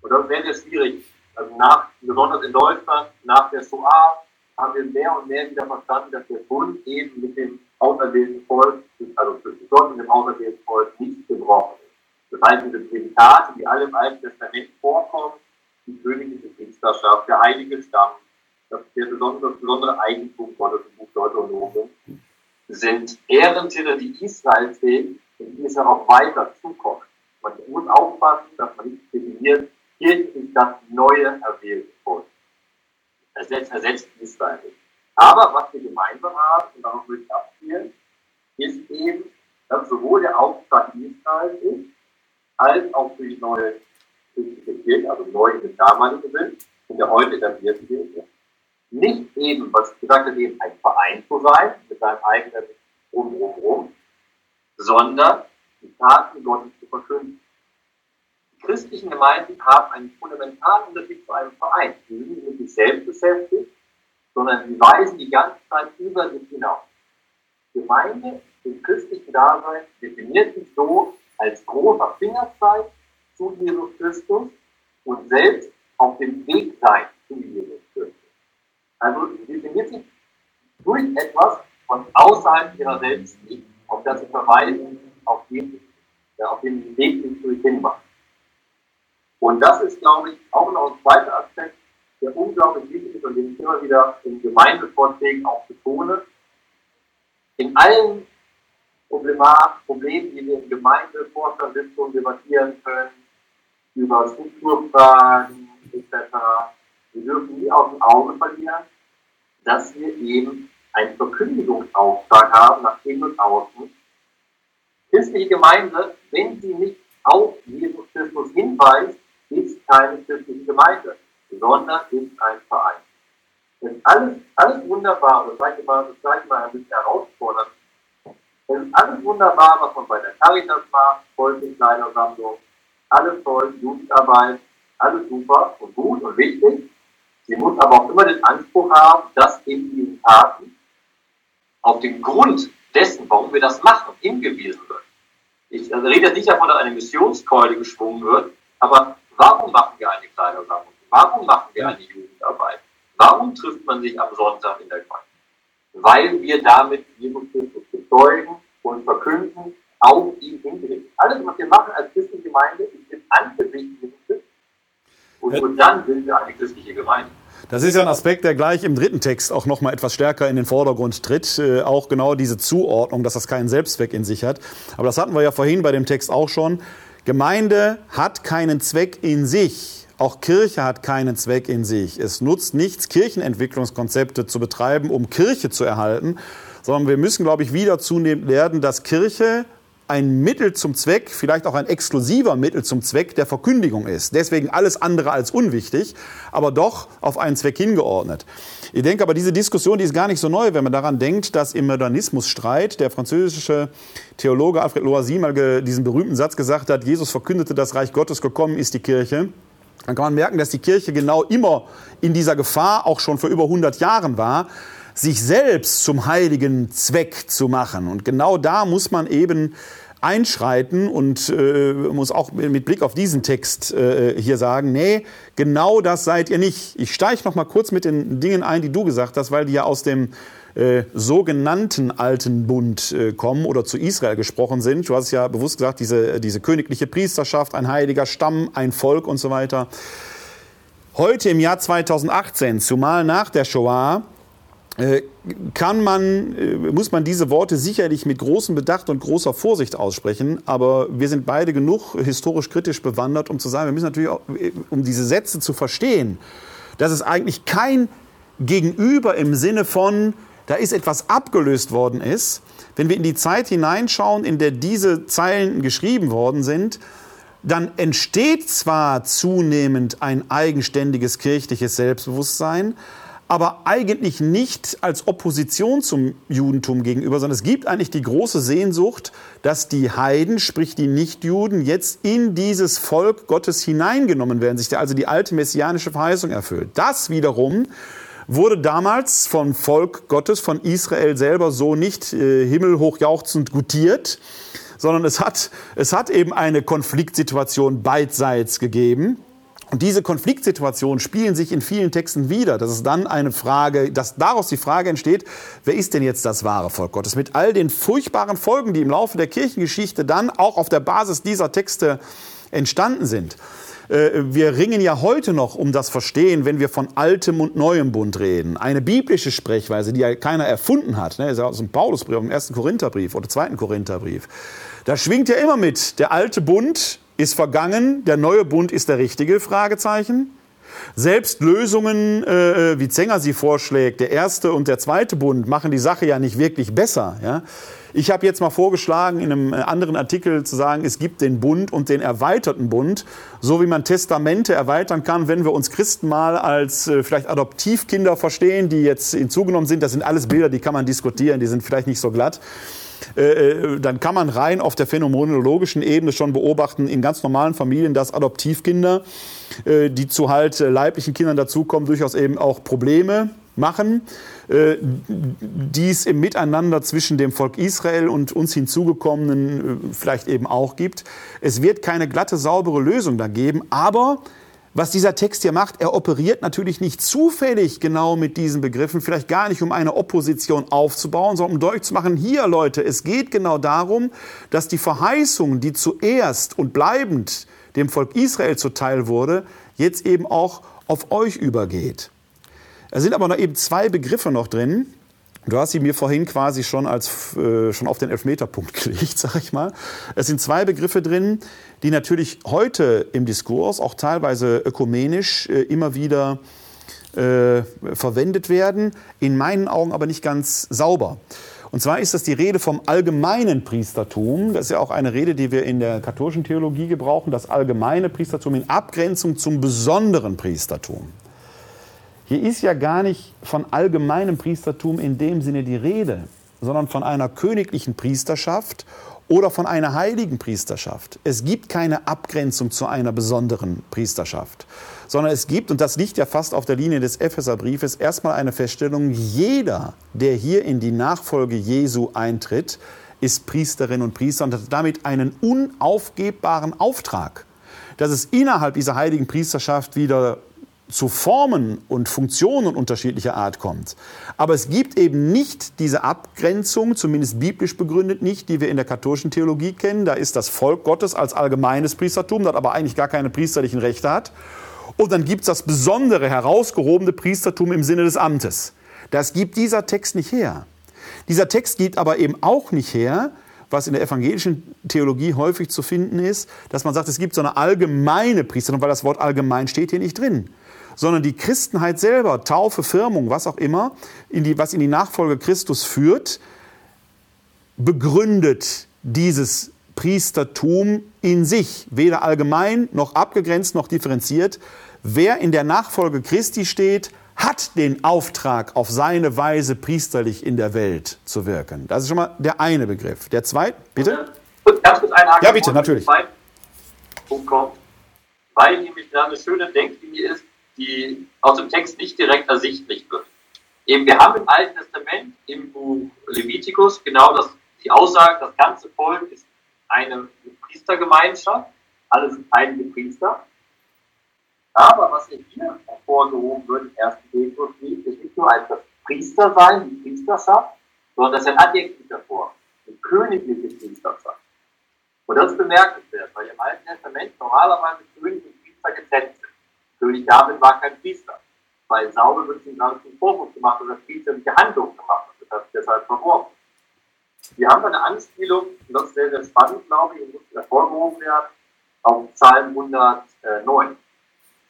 wird. Und das sehr, sehr schwierig also nach, besonders in Deutschland, nach der Shoah, haben wir mehr und mehr wieder verstanden, dass der Bund eben mit dem auserwählten Volk, also zwischen Gott und dem auserwählten Volk, nicht gebrochen ist. Das heißt, diese Prädikate, die alle im Alten Testament vorkommen, die königliche Priesterschaft, der heilige Stamm, das, der besondere, das besondere Eigentum Gottes im Buch Deuteronomium, sind Ehrentitel, die Israel trägt und die es auch weiter zukommt. Man muss aufpassen, dass man nicht definiert, hier ist das neue erwählte Volk. Ersetzt, ersetzt Israel. Aber was wir gemeinsam haben, und darauf würde ich abzielen, ist eben, dass sowohl der Auftrag Israel ist, als auch die neue Kirche, also neu in der damaligen Sinn, in der heute etablierten Kirche, nicht eben, was ich gesagt habe, eben ein Verein zu sein, mit seinem eigenen Rum, Rum, Rum, sondern die Taten Gottes zu verkünden christlichen Gemeinden haben einen fundamentalen Unterschied zu einem Verein. Sie sind nicht selbst beschäftigt, sondern sie weisen die ganze Zeit über sich hinaus. Gemeinde im christlichen Dasein definiert sich so als großer Fingerzeig zu Jesus Christus und selbst auf dem Weg sein zu Jesus Also definiert sich durch etwas von außerhalb ihrer selbst liegt, auf das sie verweisen, auf den, ja, auf den Weg, den sie hinmachen. Und das ist, glaube ich, auch noch ein zweiter Aspekt, der unglaublich wichtig ist und den ich immer wieder in Gemeindevorträgen auch betone. In allen Problemen, die wir in Gemeindevorstandssitzungen debattieren können, über Strukturfragen etc., wir dürfen nie aus dem Auge verlieren, dass wir eben einen Verkündigungsauftrag haben nach innen und außen. Christliche Gemeinde, wenn sie nicht auf Jesus Christus hinweist, ist keine christliche Gemeinde, sondern ist ein Verein. Ist alles, alles wunderbar, das ich mal, das ich mal ein bisschen herausfordernd. Es ist alles wunderbar, was man bei der Caritas macht, Volkskleidersammlung, alles toll, Jugendarbeit, alles super und gut und wichtig. Sie muss aber auch immer den Anspruch haben, dass in diesen Taten auf den Grund dessen, warum wir das machen, hingewiesen wird. Ich also rede nicht davon, dass eine Missionskeule geschwungen wird, aber Warum machen wir eine Kleidersammlung? Warum machen wir eine Jugendarbeit? Warum trifft man sich am Sonntag in der Gemeinde? Weil wir damit Jesus Christus bezeugen und verkünden, auf ihn hingerichtet. Alles, was wir machen als christliche Gemeinde, ist im Angesicht Jesus Christus. Und nur dann sind wir eine christliche Gemeinde. Das ist ja ein Aspekt, der gleich im dritten Text auch noch mal etwas stärker in den Vordergrund tritt. Äh, auch genau diese Zuordnung, dass das keinen Selbstzweck in sich hat. Aber das hatten wir ja vorhin bei dem Text auch schon. Gemeinde hat keinen Zweck in sich. Auch Kirche hat keinen Zweck in sich. Es nutzt nichts, Kirchenentwicklungskonzepte zu betreiben, um Kirche zu erhalten, sondern wir müssen, glaube ich, wieder zunehmend lernen, dass Kirche ein Mittel zum Zweck, vielleicht auch ein exklusiver Mittel zum Zweck der Verkündigung ist. Deswegen alles andere als unwichtig, aber doch auf einen Zweck hingeordnet. Ich denke aber, diese Diskussion, die ist gar nicht so neu, wenn man daran denkt, dass im Modernismusstreit der französische Theologe Alfred Loisy mal diesen berühmten Satz gesagt hat, Jesus verkündete, das Reich Gottes gekommen ist die Kirche. Dann kann man merken, dass die Kirche genau immer in dieser Gefahr auch schon vor über 100 Jahren war, sich selbst zum heiligen Zweck zu machen. Und genau da muss man eben einschreiten und äh, muss auch mit Blick auf diesen Text äh, hier sagen, nee, genau das seid ihr nicht. Ich steige noch mal kurz mit den Dingen ein, die du gesagt hast, weil die ja aus dem äh, sogenannten alten Bund äh, kommen oder zu Israel gesprochen sind. Du hast ja bewusst gesagt, diese, diese königliche Priesterschaft, ein heiliger Stamm, ein Volk und so weiter. Heute im Jahr 2018, zumal nach der Shoah, kann man, äh, muss man diese Worte sicherlich mit großem Bedacht und großer Vorsicht aussprechen, aber wir sind beide genug historisch kritisch bewandert, um zu sagen, wir müssen natürlich auch, äh, um diese Sätze zu verstehen, dass es eigentlich kein Gegenüber im Sinne von, da ist etwas abgelöst worden ist. Wenn wir in die Zeit hineinschauen, in der diese Zeilen geschrieben worden sind, dann entsteht zwar zunehmend ein eigenständiges kirchliches Selbstbewusstsein, aber eigentlich nicht als Opposition zum Judentum gegenüber, sondern es gibt eigentlich die große Sehnsucht, dass die Heiden, sprich die Nichtjuden, jetzt in dieses Volk Gottes hineingenommen werden, sich also die alte messianische Verheißung erfüllt. Das wiederum wurde damals vom Volk Gottes, von Israel selber so nicht äh, himmelhoch jauchzend gutiert, sondern es hat, es hat eben eine Konfliktsituation beidseits gegeben. Und diese Konfliktsituationen spielen sich in vielen Texten wieder. Das ist dann eine Frage, dass daraus die Frage entsteht, wer ist denn jetzt das wahre Volk Gottes? Mit all den furchtbaren Folgen, die im Laufe der Kirchengeschichte dann auch auf der Basis dieser Texte entstanden sind. Äh, wir ringen ja heute noch um das Verstehen, wenn wir von altem und neuem Bund reden. Eine biblische Sprechweise, die ja keiner erfunden hat, ne, ist ja aus dem Paulusbrief, im ersten Korintherbrief oder zweiten Korintherbrief. Da schwingt ja immer mit, der alte Bund ist vergangen, der neue Bund ist der richtige? Fragezeichen. Selbst Lösungen, äh, wie Zenger sie vorschlägt, der erste und der zweite Bund machen die Sache ja nicht wirklich besser. Ja? Ich habe jetzt mal vorgeschlagen, in einem äh, anderen Artikel zu sagen, es gibt den Bund und den erweiterten Bund, so wie man Testamente erweitern kann, wenn wir uns Christen mal als äh, vielleicht Adoptivkinder verstehen, die jetzt hinzugenommen sind. Das sind alles Bilder, die kann man diskutieren, die sind vielleicht nicht so glatt. Äh, äh, dann kann man rein auf der phänomenologischen Ebene schon beobachten, in ganz normalen Familien, dass Adoptivkinder, äh, die zu halt leiblichen Kindern dazukommen, durchaus eben auch Probleme machen, die es im Miteinander zwischen dem Volk Israel und uns hinzugekommenen vielleicht eben auch gibt. Es wird keine glatte, saubere Lösung da geben, aber was dieser Text hier macht, er operiert natürlich nicht zufällig genau mit diesen Begriffen, vielleicht gar nicht, um eine Opposition aufzubauen, sondern um deutlich zu machen, hier Leute, es geht genau darum, dass die Verheißung, die zuerst und bleibend dem Volk Israel zuteil wurde, jetzt eben auch auf euch übergeht. Es sind aber noch eben zwei Begriffe noch drin, Du hast sie mir vorhin quasi schon als äh, schon auf den Elfmeterpunkt gelegt, sag ich mal. Es sind zwei Begriffe drin, die natürlich heute im Diskurs auch teilweise ökumenisch äh, immer wieder äh, verwendet werden, in meinen Augen aber nicht ganz sauber. Und zwar ist das die Rede vom allgemeinen Priestertum. Das ist ja auch eine Rede, die wir in der katholischen Theologie gebrauchen, das allgemeine Priestertum in Abgrenzung zum besonderen Priestertum. Hier ist ja gar nicht von allgemeinem Priestertum in dem Sinne die Rede, sondern von einer königlichen Priesterschaft oder von einer heiligen Priesterschaft. Es gibt keine Abgrenzung zu einer besonderen Priesterschaft, sondern es gibt, und das liegt ja fast auf der Linie des Epheserbriefes, erstmal eine Feststellung, jeder, der hier in die Nachfolge Jesu eintritt, ist Priesterin und Priester und hat damit einen unaufgebbaren Auftrag dass es innerhalb dieser heiligen Priesterschaft wieder zu Formen und Funktionen unterschiedlicher Art kommt. Aber es gibt eben nicht diese Abgrenzung, zumindest biblisch begründet nicht, die wir in der katholischen Theologie kennen. Da ist das Volk Gottes als allgemeines Priestertum, das aber eigentlich gar keine priesterlichen Rechte hat. Und dann gibt es das besondere, herausgehobene Priestertum im Sinne des Amtes. Das gibt dieser Text nicht her. Dieser Text gibt aber eben auch nicht her, was in der evangelischen Theologie häufig zu finden ist, dass man sagt, es gibt so eine allgemeine Priestertum, weil das Wort allgemein steht hier nicht drin sondern die Christenheit selber, Taufe, Firmung, was auch immer, in die, was in die Nachfolge Christus führt, begründet dieses Priestertum in sich, weder allgemein noch abgegrenzt noch differenziert. Wer in der Nachfolge Christi steht, hat den Auftrag, auf seine Weise priesterlich in der Welt zu wirken. Das ist schon mal der eine Begriff. Der zweite, bitte? Ja, bitte, natürlich. Punkt kommt, weil nämlich da eine schöne Denklinie ist, die aus dem Text nicht direkt ersichtlich wird. Eben, wir haben im Alten Testament, im Buch Levitikus, genau das, die Aussage, das ganze Volk ist eine Priestergemeinschaft, alle sind heilige Priester. Aber was hier hervorgehoben wird im ersten Petrusbrief, ist nicht nur als das Priestersein, die Priesterschaft, sondern das ist ein Adjektiv davor, die königliche Priesterschaft. Und das ist bemerkenswert, weil im Alten Testament normalerweise König und Priester getrennt sind. König David war kein Priester, weil Saul wird ihm zum Vorwurf gemacht oder priesterliche Handlung gemacht und das deshalb verworfen. Wir haben eine Anspielung, das ist sehr, sehr spannend, glaube ich, und muss hervorgehoben werden, auf Psalm 109,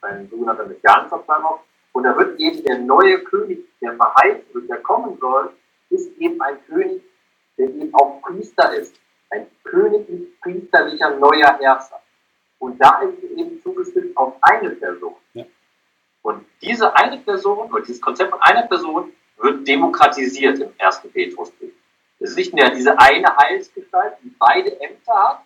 ein sogenannter Messianischer Psalm Und da wird eben der neue König, der verheißen wird, der kommen soll, ist eben ein König, der eben auch Priester ist. Ein königlich-priesterlicher neuer Herrscher. Und da ist eben zugeschnitten auf eine Person. Ja. Und diese eine Person, oder dieses Konzept von einer Person, wird demokratisiert im ersten Petrusbrief. Es ist nicht mehr diese eine Heilsgestalt, die beide Ämter hat,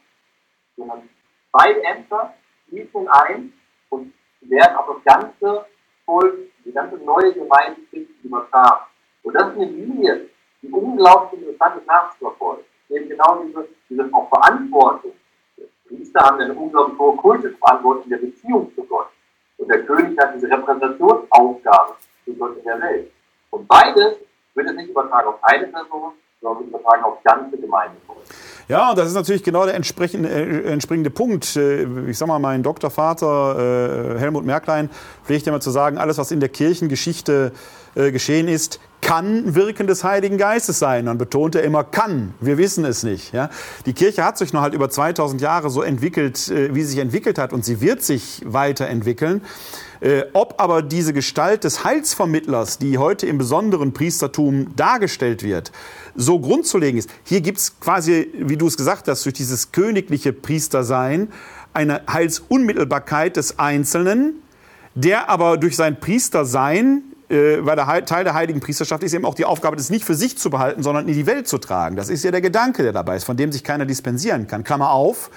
sondern beide Ämter fließen ein und werden auf das ganze Volk, die ganze neue Gemeinde übertragen. Und das ist eine Linie, die unglaublich interessant ist nachzuverfolgen. Eben genau diese, diese auch Verantwortung, Priester haben eine unglaublich hohe Kultusverantwortung in der Beziehung zu Gott. Und der König hat diese Repräsentationsaufgabe zu Gott in der Welt. Und beides wird es nicht übertragen auf eine Person, sondern übertragen auf ganze Gemeinde. Ja, das ist natürlich genau der entsprechende, äh, entspringende Punkt. Äh, ich sag mal, mein Doktorvater äh, Helmut Merklein pflegt immer zu sagen, alles, was in der Kirchengeschichte äh, geschehen ist, kann Wirken des Heiligen Geistes sein. Man betont er immer kann. Wir wissen es nicht. Ja? Die Kirche hat sich noch halt über 2000 Jahre so entwickelt, äh, wie sie sich entwickelt hat und sie wird sich weiterentwickeln. Äh, ob aber diese Gestalt des Heilsvermittlers, die heute im besonderen Priestertum dargestellt wird, so grundzulegen ist. Hier gibt es quasi, wie du es gesagt hast, durch dieses königliche Priestersein eine Heilsunmittelbarkeit des Einzelnen, der aber durch sein Priestersein äh, weil der Teil der heiligen Priesterschaft ist eben auch die Aufgabe, das nicht für sich zu behalten, sondern in die Welt zu tragen. Das ist ja der Gedanke, der dabei ist, von dem sich keiner dispensieren kann. Klammer auf.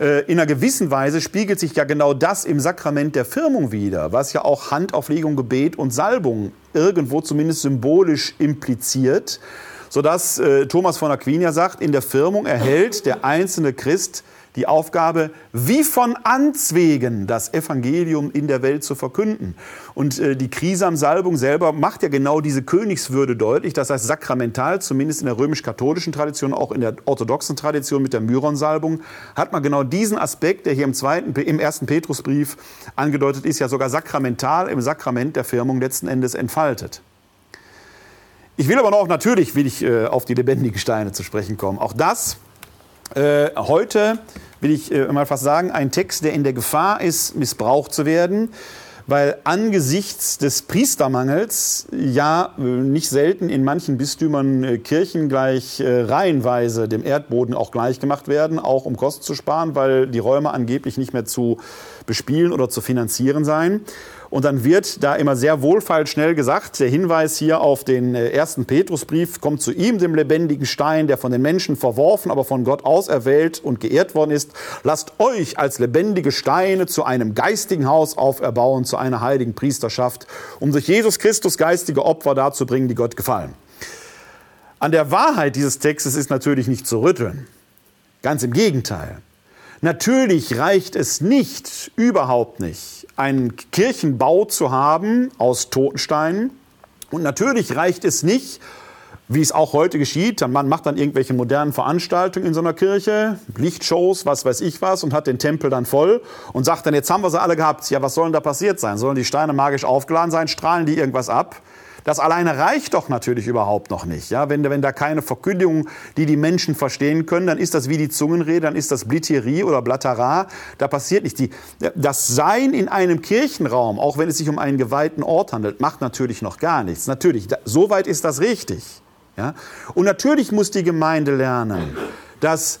Äh, in einer gewissen Weise spiegelt sich ja genau das im Sakrament der Firmung wider, was ja auch Handauflegung, Gebet und Salbung irgendwo zumindest symbolisch impliziert, sodass äh, Thomas von Aquin sagt, in der Firmung erhält der einzelne Christ die Aufgabe, wie von Anzwegen das Evangelium in der Welt zu verkünden. Und äh, die Krisam-Salbung selber macht ja genau diese Königswürde deutlich. Das heißt, sakramental, zumindest in der römisch-katholischen Tradition, auch in der orthodoxen Tradition mit der Myron-Salbung, hat man genau diesen Aspekt, der hier im, zweiten, im ersten Petrusbrief angedeutet ist, ja sogar sakramental im Sakrament der Firmung letzten Endes entfaltet. Ich will aber noch, natürlich will ich äh, auf die lebendigen Steine zu sprechen kommen. Auch das äh, heute will ich äh, mal fast sagen, ein Text, der in der Gefahr ist, missbraucht zu werden, weil angesichts des Priestermangels ja äh, nicht selten in manchen Bistümern äh, Kirchen gleich äh, reihenweise dem Erdboden auch gleich gemacht werden, auch um Kosten zu sparen, weil die Räume angeblich nicht mehr zu bespielen oder zu finanzieren seien. Und dann wird da immer sehr wohlfeil schnell gesagt, der Hinweis hier auf den äh, ersten Petrusbrief kommt zu ihm, dem lebendigen Stein, der von den Menschen verworfen, aber von Gott auserwählt und geehrt worden ist. Lasst euch als lebendige Steine zu einem geistigen Haus auferbauen, zu einer heiligen Priesterschaft, um durch Jesus Christus geistige Opfer darzubringen, die Gott gefallen. An der Wahrheit dieses Textes ist natürlich nicht zu rütteln. Ganz im Gegenteil. Natürlich reicht es nicht, überhaupt nicht, einen Kirchenbau zu haben aus Totensteinen. Und natürlich reicht es nicht, wie es auch heute geschieht. Man macht dann irgendwelche modernen Veranstaltungen in so einer Kirche, Lichtshows, was weiß ich was, und hat den Tempel dann voll und sagt dann, jetzt haben wir sie alle gehabt. Ja, was soll denn da passiert sein? Sollen die Steine magisch aufgeladen sein? Strahlen die irgendwas ab? Das alleine reicht doch natürlich überhaupt noch nicht. Ja, wenn, wenn da keine Verkündigung, die die Menschen verstehen können, dann ist das wie die Zungenrede, dann ist das Blitterie oder Blattara. Da passiert nichts. Die, das Sein in einem Kirchenraum, auch wenn es sich um einen geweihten Ort handelt, macht natürlich noch gar nichts. Natürlich, da, soweit ist das richtig. Ja? Und natürlich muss die Gemeinde lernen, dass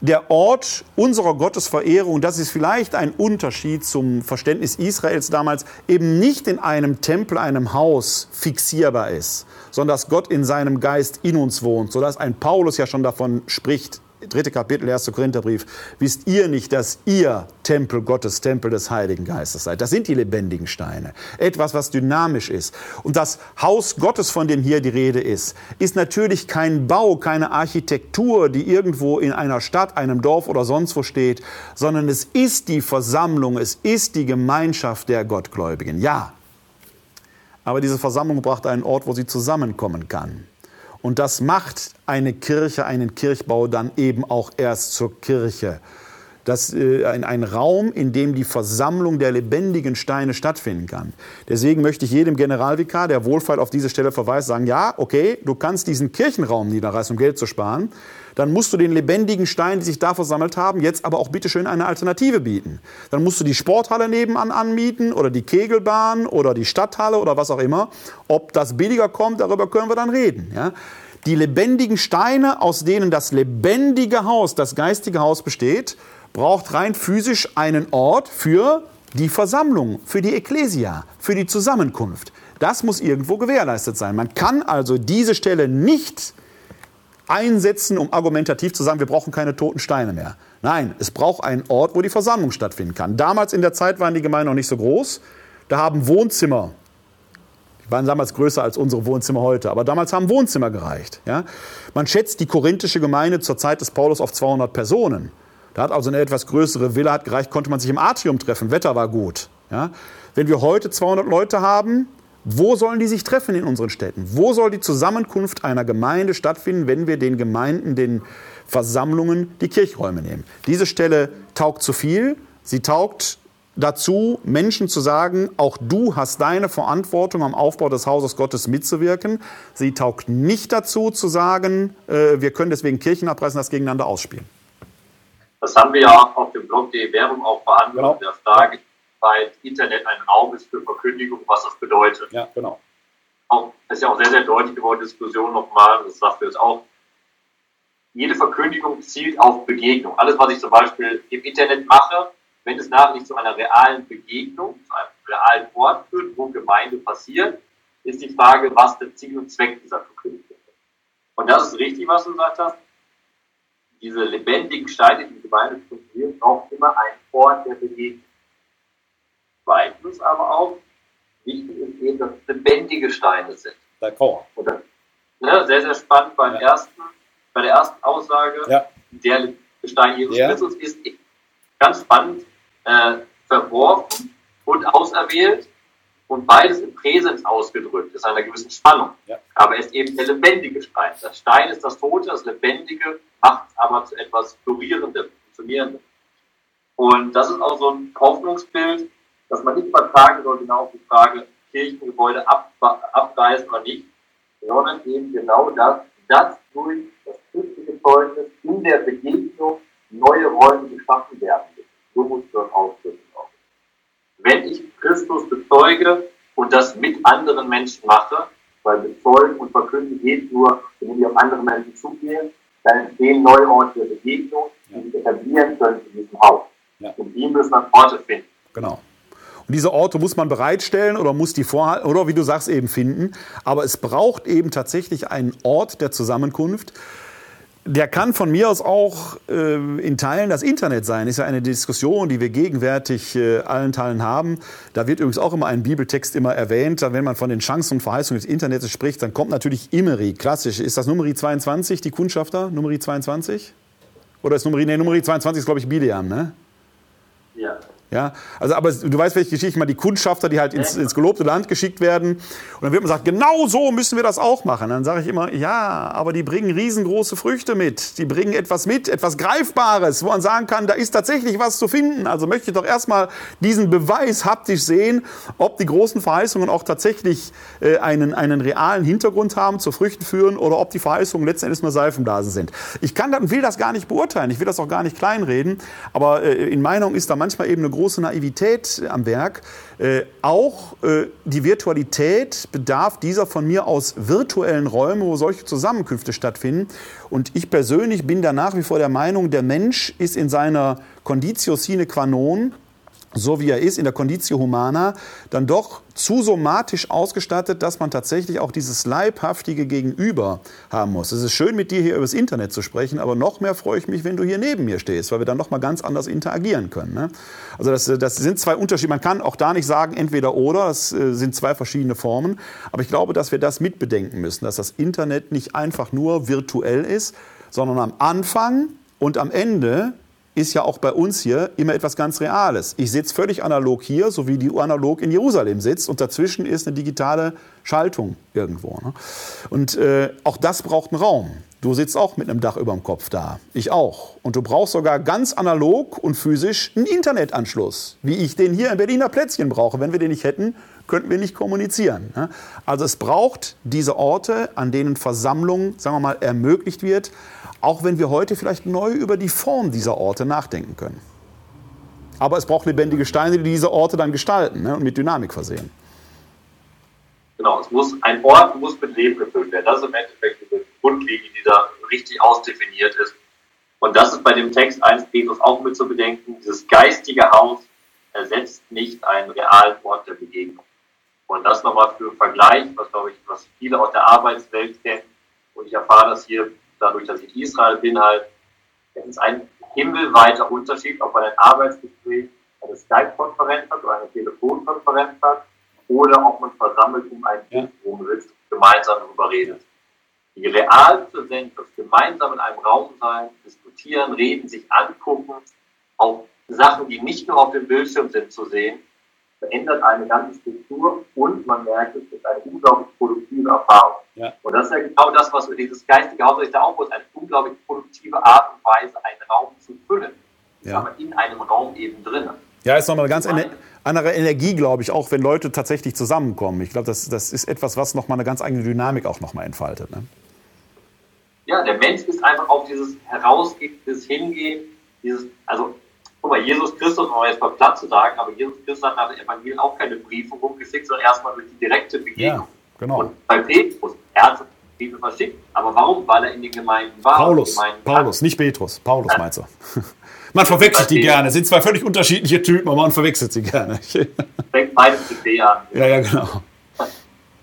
der Ort unserer Gottesverehrung, das ist vielleicht ein Unterschied zum Verständnis Israels damals, eben nicht in einem Tempel, einem Haus fixierbar ist, sondern dass Gott in seinem Geist in uns wohnt, sodass ein Paulus ja schon davon spricht, dritte Kapitel, 1. Korintherbrief, wisst ihr nicht, dass ihr Tempel Gottes, Tempel des Heiligen Geistes seid? Das sind die lebendigen Steine. Etwas, was dynamisch ist. Und das Haus Gottes, von dem hier die Rede ist, ist natürlich kein Bau, keine Architektur, die irgendwo in einer Stadt, einem Dorf oder sonst wo steht, sondern es ist die Versammlung, es ist die Gemeinschaft der Gottgläubigen. Ja. Aber diese Versammlung braucht einen Ort, wo sie zusammenkommen kann. Und das macht eine Kirche, einen Kirchbau dann eben auch erst zur Kirche. Das äh, ein, ein Raum, in dem die Versammlung der lebendigen Steine stattfinden kann. Deswegen möchte ich jedem Generalvikar, der wohlfeil auf diese Stelle verweist, sagen, ja, okay, du kannst diesen Kirchenraum niederreißen, um Geld zu sparen dann musst du den lebendigen Steinen, die sich da versammelt haben, jetzt aber auch bitteschön eine Alternative bieten. Dann musst du die Sporthalle nebenan anmieten oder die Kegelbahn oder die Stadthalle oder was auch immer. Ob das billiger kommt, darüber können wir dann reden. Ja? Die lebendigen Steine, aus denen das lebendige Haus, das geistige Haus besteht, braucht rein physisch einen Ort für die Versammlung, für die Ekklesia, für die Zusammenkunft. Das muss irgendwo gewährleistet sein. Man kann also diese Stelle nicht einsetzen, um argumentativ zu sagen, wir brauchen keine toten Steine mehr. Nein, es braucht einen Ort, wo die Versammlung stattfinden kann. Damals in der Zeit waren die Gemeinden noch nicht so groß. Da haben Wohnzimmer, die waren damals größer als unsere Wohnzimmer heute, aber damals haben Wohnzimmer gereicht. Ja? Man schätzt die korinthische Gemeinde zur Zeit des Paulus auf 200 Personen. Da hat also eine etwas größere Villa hat gereicht, konnte man sich im Atrium treffen, Wetter war gut. Ja? Wenn wir heute 200 Leute haben, wo sollen die sich treffen in unseren Städten? Wo soll die Zusammenkunft einer Gemeinde stattfinden, wenn wir den Gemeinden, den Versammlungen die Kirchräume nehmen? Diese Stelle taugt zu viel. Sie taugt dazu, Menschen zu sagen, auch du hast deine Verantwortung am Aufbau des Hauses Gottes mitzuwirken. Sie taugt nicht dazu, zu sagen, äh, wir können deswegen Kirchen abreißen, das gegeneinander ausspielen. Das haben wir ja auf dem Blog die Werbung auch behandelt, genau. der Frage, weil Internet ein Raum ist für Verkündigung, was das bedeutet. Ja, genau. Auch, das ist ja auch sehr, sehr deutlich geworden, Diskussion nochmal, das sagt wir jetzt auch. Jede Verkündigung zielt auf Begegnung. Alles, was ich zum Beispiel im Internet mache, wenn es nachher nicht zu einer realen Begegnung, zu einem realen Ort führt, wo Gemeinde passiert, ist die Frage, was der Ziel und Zweck dieser Verkündigung ist. Und das ist richtig, was du gesagt hast. Diese lebendigen Steine, die Gemeinde funktioniert, braucht immer einen Ort der Begegnung. Zweitens aber auch, wichtig ist eben, dass es lebendige Steine sind. D'accord. Oder, ne, sehr, sehr spannend beim ja. ersten, bei der ersten Aussage, ja. der Stein Jesus ja. Christus ist ganz spannend äh, verworfen und auserwählt und beides im Präsens ausgedrückt, ist einer gewissen Spannung. Ja. Aber er ist eben der lebendige Stein. Das Stein ist das Tote, das Lebendige macht es aber zu etwas Florierendem, Funktionierendem. Und das ist auch so ein Hoffnungsbild, dass man nicht übertragen soll genau auf die Frage, Kirchengebäude ab, abreißen oder nicht, sondern eben genau das, dass durch das christliche Zeugnis in der Begegnung neue Räume geschaffen werden. So muss das ausdrücken. Wenn ich Christus bezeuge und das mit anderen Menschen mache, weil bezeugen und verkünden geht nur, wenn wir auf andere Menschen zugehen, dann entstehen neue Orte der Begegnung, die sich etablieren können in diesem Haus. Ja. Und die müssen dann Orte finden. Genau. Und diese Orte muss man bereitstellen oder muss die vorhalten oder wie du sagst eben finden. Aber es braucht eben tatsächlich einen Ort der Zusammenkunft. Der kann von mir aus auch äh, in Teilen das Internet sein. Ist ja eine Diskussion, die wir gegenwärtig äh, allen Teilen haben. Da wird übrigens auch immer ein Bibeltext immer erwähnt. Wenn man von den Chancen und Verheißungen des Internets spricht, dann kommt natürlich Imeri, klassisch. Ist das Numeri 22, die Kundschafter? Numeri 22? Oder ist Nummer, nee, Nummer 22 ist, glaube ich, Bileam, ne? Ja. Ja, also, aber du weißt, welche Geschichte ich meine, die Kundschafter, die halt ins, ins gelobte Land geschickt werden. Und dann wird man gesagt, genau so müssen wir das auch machen. Dann sage ich immer, ja, aber die bringen riesengroße Früchte mit. Die bringen etwas mit, etwas Greifbares, wo man sagen kann, da ist tatsächlich was zu finden. Also möchte ich doch erstmal diesen Beweis haptisch sehen, ob die großen Verheißungen auch tatsächlich äh, einen, einen realen Hintergrund haben, zu Früchten führen oder ob die Verheißungen letztendlich nur Seifenblasen sind. Ich kann und will das gar nicht beurteilen. Ich will das auch gar nicht kleinreden. Aber äh, in Meinung ist da manchmal eben eine große Naivität am Werk. Äh, auch äh, die Virtualität bedarf dieser von mir aus virtuellen Räume, wo solche Zusammenkünfte stattfinden. Und ich persönlich bin da nach wie vor der Meinung, der Mensch ist in seiner Conditio sine qua non so wie er ist, in der Conditio Humana, dann doch zu somatisch ausgestattet, dass man tatsächlich auch dieses leibhaftige Gegenüber haben muss. Es ist schön, mit dir hier übers Internet zu sprechen, aber noch mehr freue ich mich, wenn du hier neben mir stehst, weil wir dann noch mal ganz anders interagieren können. Ne? Also das, das sind zwei Unterschiede. Man kann auch da nicht sagen, entweder oder, das äh, sind zwei verschiedene Formen. Aber ich glaube, dass wir das mitbedenken müssen, dass das Internet nicht einfach nur virtuell ist, sondern am Anfang und am Ende ist ja auch bei uns hier immer etwas ganz Reales. Ich sitze völlig analog hier, so wie die Uhr analog in Jerusalem sitzt und dazwischen ist eine digitale Schaltung irgendwo. Ne? Und äh, auch das braucht einen Raum. Du sitzt auch mit einem Dach über dem Kopf da. Ich auch. Und du brauchst sogar ganz analog und physisch einen Internetanschluss, wie ich den hier in Berliner Plätzchen brauche. Wenn wir den nicht hätten, könnten wir nicht kommunizieren. Ne? Also es braucht diese Orte, an denen Versammlung, sagen wir mal, ermöglicht wird, auch wenn wir heute vielleicht neu über die Form dieser Orte nachdenken können. Aber es braucht lebendige Steine, die diese Orte dann gestalten ne, und mit Dynamik versehen. Genau, es muss, ein Ort muss mit Leben gefüllt werden. Das ist im Endeffekt die Grundlinie, die da richtig ausdefiniert ist. Und das ist bei dem Text 1 Petrus auch mit zu bedenken. Dieses geistige Haus ersetzt nicht einen realen Ort der Begegnung. Und das nochmal für Vergleich, was glaube ich, was viele aus der Arbeitswelt kennen. Und ich erfahre das hier dadurch, dass ich Israel bin, halt, es ist ein himmelweiter Unterschied, ob man ein Arbeitsgespräch, eine Skype-Konferenz hat oder eine Telefonkonferenz hat oder ob man versammelt um einen Tisch ja. rumsitzt, gemeinsam darüber redet. Die Realpräsenz, das gemeinsam in einem Raum sein, diskutieren, reden, sich angucken, auch Sachen, die nicht nur auf dem Bildschirm sind, zu sehen, verändert eine ganze Struktur und man merkt, es ist eine unglaublich produktive Erfahrung. Ja. Und das ist ja genau das, was wir dieses geistige Haus da auch muss, eine unglaublich produktive Art und Weise, einen Raum zu füllen. Ja. Aber in einem Raum eben drin. Ja, ist nochmal eine ganz ener andere Energie, glaube ich, auch wenn Leute tatsächlich zusammenkommen. Ich glaube, das, das ist etwas, was nochmal eine ganz eigene Dynamik auch nochmal entfaltet. Ne? Ja, der Mensch ist einfach auf dieses Herausgehen, dieses Hingehen, dieses, also guck mal, Jesus Christus, um jetzt mal platt zu sagen, aber Jesus Christus hat nach dem Evangelium auch keine Briefe rumgeschickt, sondern erstmal durch die direkte Begegnung. Ja, genau. Und bei Petrus, er hat Briefe verschickt, aber warum? Weil er in den Gemeinden war. Paulus, Gemeinden Paulus, nicht Petrus, Paulus ja. meinst du. Man verwechselt die gerne, sind zwei völlig unterschiedliche Typen, aber man verwechselt sie gerne. Fängt beide mit B an. Ja, ja, genau.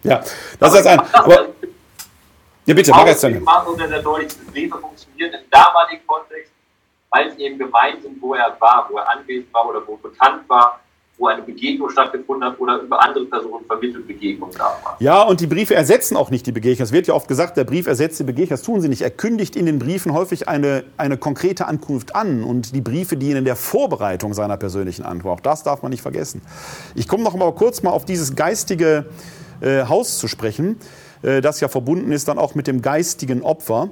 Ja, das ist ein. Aber, ja, bitte, mach jetzt dann. Macht sehr, sehr deutlich, Briefe funktionieren im damaligen Kontext weil es eben Gemeinden sind, wo er war, wo er anwesend war oder wo bekannt war, wo eine Begegnung stattgefunden hat oder über andere Personen vermittelt Begegnung da war. Ja, und die Briefe ersetzen auch nicht die Begegnung. Es wird ja oft gesagt, der Brief ersetzt die Begegnung. Das tun sie nicht. Er kündigt in den Briefen häufig eine, eine konkrete Ankunft an und die Briefe dienen der Vorbereitung seiner persönlichen Antwort. Auch das darf man nicht vergessen. Ich komme noch mal kurz mal auf dieses geistige äh, Haus zu sprechen, äh, das ja verbunden ist dann auch mit dem geistigen Opfer.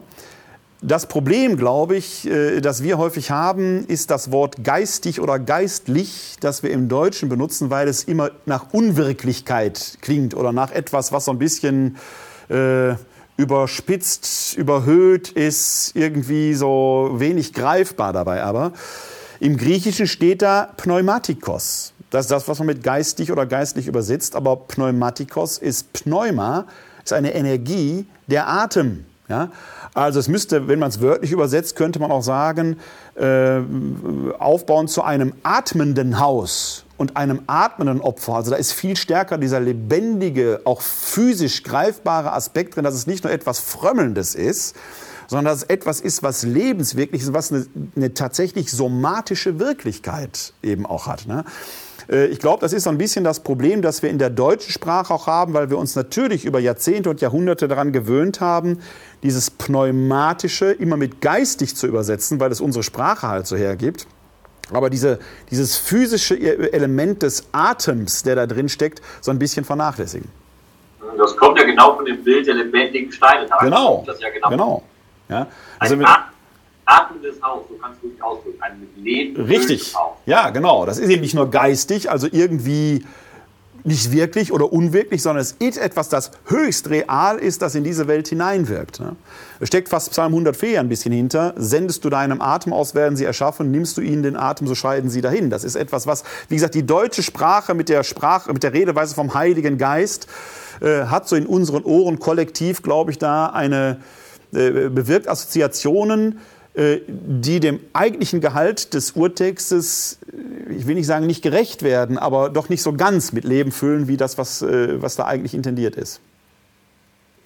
Das Problem, glaube ich, äh, das wir häufig haben, ist das Wort geistig oder geistlich, das wir im Deutschen benutzen, weil es immer nach Unwirklichkeit klingt oder nach etwas, was so ein bisschen äh, überspitzt, überhöht ist, irgendwie so wenig greifbar dabei. Aber im Griechischen steht da Pneumatikos. Das ist das, was man mit geistig oder geistlich übersetzt. Aber Pneumatikos ist Pneuma, ist eine Energie, der Atem. Ja? Also es müsste, wenn man es wörtlich übersetzt, könnte man auch sagen, äh, aufbauen zu einem atmenden Haus und einem atmenden Opfer. Also da ist viel stärker dieser lebendige, auch physisch greifbare Aspekt drin, dass es nicht nur etwas Frömmelndes ist, sondern dass es etwas ist, was lebenswirklich ist, was eine, eine tatsächlich somatische Wirklichkeit eben auch hat. Ne? Äh, ich glaube, das ist so ein bisschen das Problem, das wir in der deutschen Sprache auch haben, weil wir uns natürlich über Jahrzehnte und Jahrhunderte daran gewöhnt haben, dieses Pneumatische immer mit geistig zu übersetzen, weil es unsere Sprache halt so hergibt. Aber diese, dieses physische Element des Atems, der da drin steckt, so ein bisschen vernachlässigen. Das kommt ja genau von dem Bild der lebendigen Steine. Da genau, ja genau. genau. Ja. Also ein atmendes Haus, so kannst du dich ausdrücken. Ein lebendiges Richtig. Haus. Ja, genau. Das ist eben nicht nur geistig, also irgendwie nicht wirklich oder unwirklich, sondern es ist etwas, das höchst real ist, das in diese Welt hineinwirkt. Ne? Es steckt fast Psalm 104 ein bisschen hinter. Sendest du deinem Atem aus, werden sie erschaffen. Nimmst du ihnen den Atem, so scheiden sie dahin. Das ist etwas, was, wie gesagt, die deutsche Sprache mit der Sprache, mit der Redeweise vom Heiligen Geist äh, hat so in unseren Ohren kollektiv, glaube ich, da eine äh, bewirkt Assoziationen, die dem eigentlichen Gehalt des Urtextes, äh, ich will nicht sagen nicht gerecht werden, aber doch nicht so ganz mit Leben füllen, wie das, was, äh, was da eigentlich intendiert ist.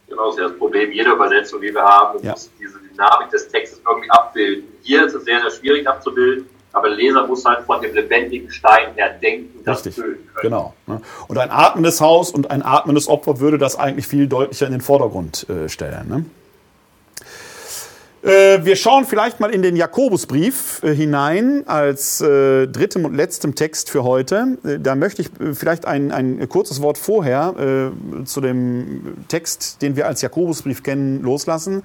Genau, das ist das Problem jeder Übersetzung, die wir haben, ja. muss diese Dynamik des Textes irgendwie abbilden. Hier ist es sehr, sehr schwierig abzubilden, aber der Leser muss halt von dem lebendigen Stein her denken, das Richtig. füllen können. Genau. Ne? Und ein atmendes Haus und ein atmendes Opfer würde das eigentlich viel deutlicher in den Vordergrund stellen. Ne? Äh, wir schauen vielleicht mal in den Jakobusbrief äh, hinein als äh, drittem und letztem Text für heute. Da möchte ich vielleicht ein, ein kurzes Wort vorher zu dem Text, den wir als Jakobusbrief kennen, loslassen.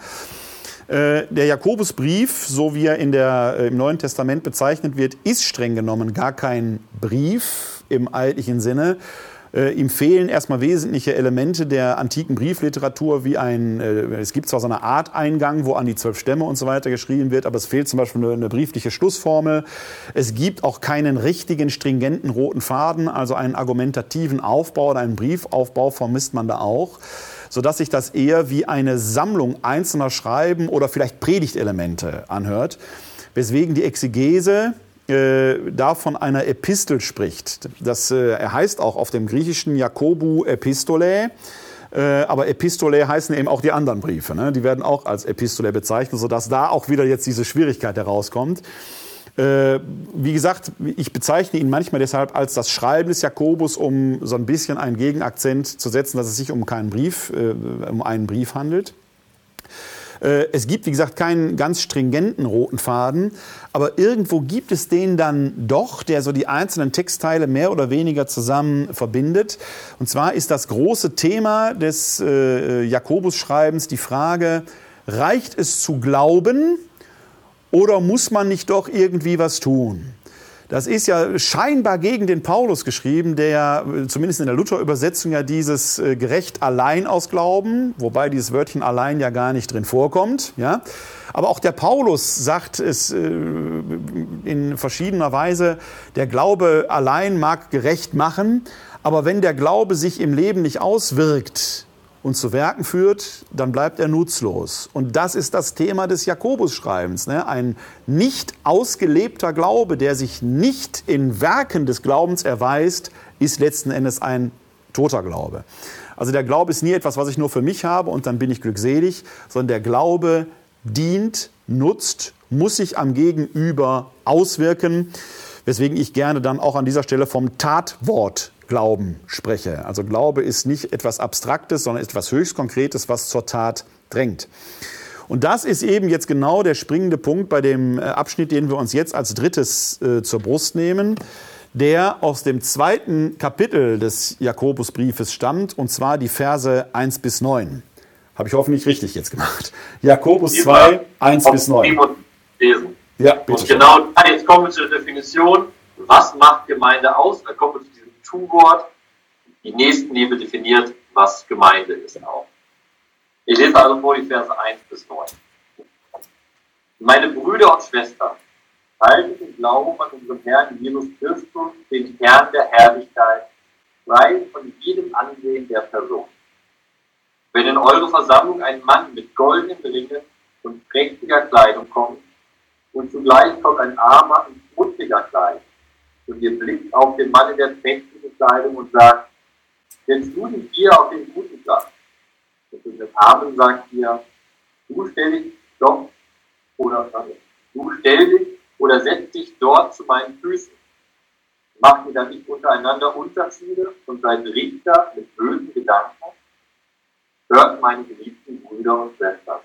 Der Jakobusbrief, so wie er in der, im Neuen Testament bezeichnet wird, ist streng genommen gar kein Brief im eigentlichen Sinne, äh, ihm fehlen erstmal wesentliche Elemente der antiken Briefliteratur, wie ein, äh, es gibt zwar so eine Art Eingang, wo an die zwölf Stämme und so weiter geschrieben wird, aber es fehlt zum Beispiel eine, eine briefliche Schlussformel. Es gibt auch keinen richtigen, stringenten roten Faden, also einen argumentativen Aufbau oder einen Briefaufbau vermisst man da auch sodass sich das eher wie eine Sammlung einzelner Schreiben oder vielleicht Predigtelemente anhört, weswegen die Exegese da von einer Epistel spricht. Das äh, heißt auch auf dem griechischen Jakobu Epistole. Äh, aber Epistole heißen eben auch die anderen Briefe. Ne? Die werden auch als Epistole bezeichnet, sodass da auch wieder jetzt diese Schwierigkeit herauskommt. Äh, wie gesagt, ich bezeichne ihn manchmal deshalb als das Schreiben des Jakobus, um so ein bisschen einen Gegenakzent zu setzen, dass es sich um keinen Brief, äh, um einen Brief handelt. Äh, es gibt, wie gesagt, keinen ganz stringenten roten Faden, aber irgendwo gibt es den dann doch, der so die einzelnen Textteile mehr oder weniger zusammen verbindet. Und zwar ist das große Thema des äh, Jakobus-Schreibens die Frage, reicht es zu glauben oder muss man nicht doch irgendwie was tun? Das ist ja scheinbar gegen den Paulus geschrieben, der zumindest in der Luther-Übersetzung ja dieses äh, gerecht allein aus Glauben, wobei dieses Wörtchen allein ja gar nicht drin vorkommt. Ja? Aber auch der Paulus sagt es äh, in verschiedener Weise, der Glaube allein mag gerecht machen, aber wenn der Glaube sich im Leben nicht auswirkt, und zu Werken führt, dann bleibt er nutzlos. Und das ist das Thema des Jakobus-Schreibens. Ne? Ein nicht ausgelebter Glaube, der sich nicht in Werken des Glaubens erweist, ist letzten Endes ein toter Glaube. Also der Glaube ist nie etwas, was ich nur für mich habe und dann bin ich glückselig, sondern der Glaube dient, nutzt, muss sich am Gegenüber auswirken, weswegen ich gerne dann auch an dieser Stelle vom Tatwort Glauben spreche. Also Glaube ist nicht etwas Abstraktes, sondern etwas höchst Konkretes, was zur Tat drängt. Und das ist eben jetzt genau der springende Punkt bei dem äh, Abschnitt, den wir uns jetzt als drittes äh, zur Brust nehmen, der aus dem zweiten Kapitel des Jakobusbriefes stammt, und zwar die Verse 1 bis 9. Habe ich hoffentlich richtig jetzt gemacht. Jakobus 2, 1 bis 9. Ja, bitte und genau, jetzt kommen wir zur Definition. Was macht Gemeinde aus? Da kommen wir zu Tu-Wort. Die Nächstenliebe definiert, was Gemeinde ist auch. Ich lese also vor die Verse 1 bis 9. Meine Brüder und Schwestern, haltet den Glauben an unseren Herrn Jesus Christus, den Herrn der Herrlichkeit, frei von jedem Ansehen der Person. Wenn in eure Versammlung ein Mann mit goldenen Ringen und prächtiger Kleidung kommt, und zugleich kommt ein Armer in schmutziger Kleidung, und ihr blickt auf den Mann in der prächtigen Kleidung und sagt, jetzt du dich hier auf den guten Platz. Und in den Armen sagt ihr, du stell dich doch oder du stell dich oder setz dich dort zu meinen Füßen. Macht ihr dann nicht untereinander Unterschiede und seid Richter mit bösen Gedanken? Hört, meine geliebten Brüder und Schwestern.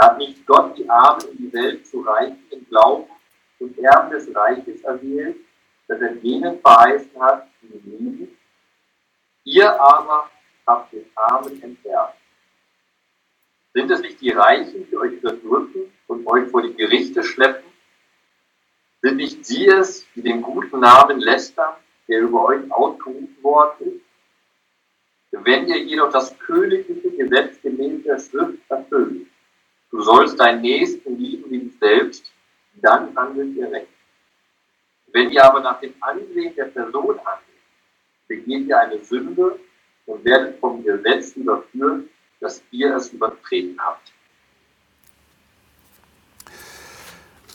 Hat nicht Gott die Armen in die Welt zu reichen im Glauben und Erben des Reiches erwählt, dass er denen verheißen hat, die ihn lieben? Ihr aber habt den Armen entfernt. Sind es nicht die Reichen, die euch verdrücken und euch vor die Gerichte schleppen? Sind nicht sie es, die den guten Namen lästern, der über euch ausgerufen worden ist? Wenn ihr jedoch das königliche Gesetz gemäß der Schrift erfüllt, du sollst deinen Nächsten lieben wie dich selbst, dann handelt ihr recht. Wenn ihr aber nach dem Ansehen der Person handelt, begeht ihr eine Sünde und werdet vom Gesetz überführt, dass ihr es übertreten habt.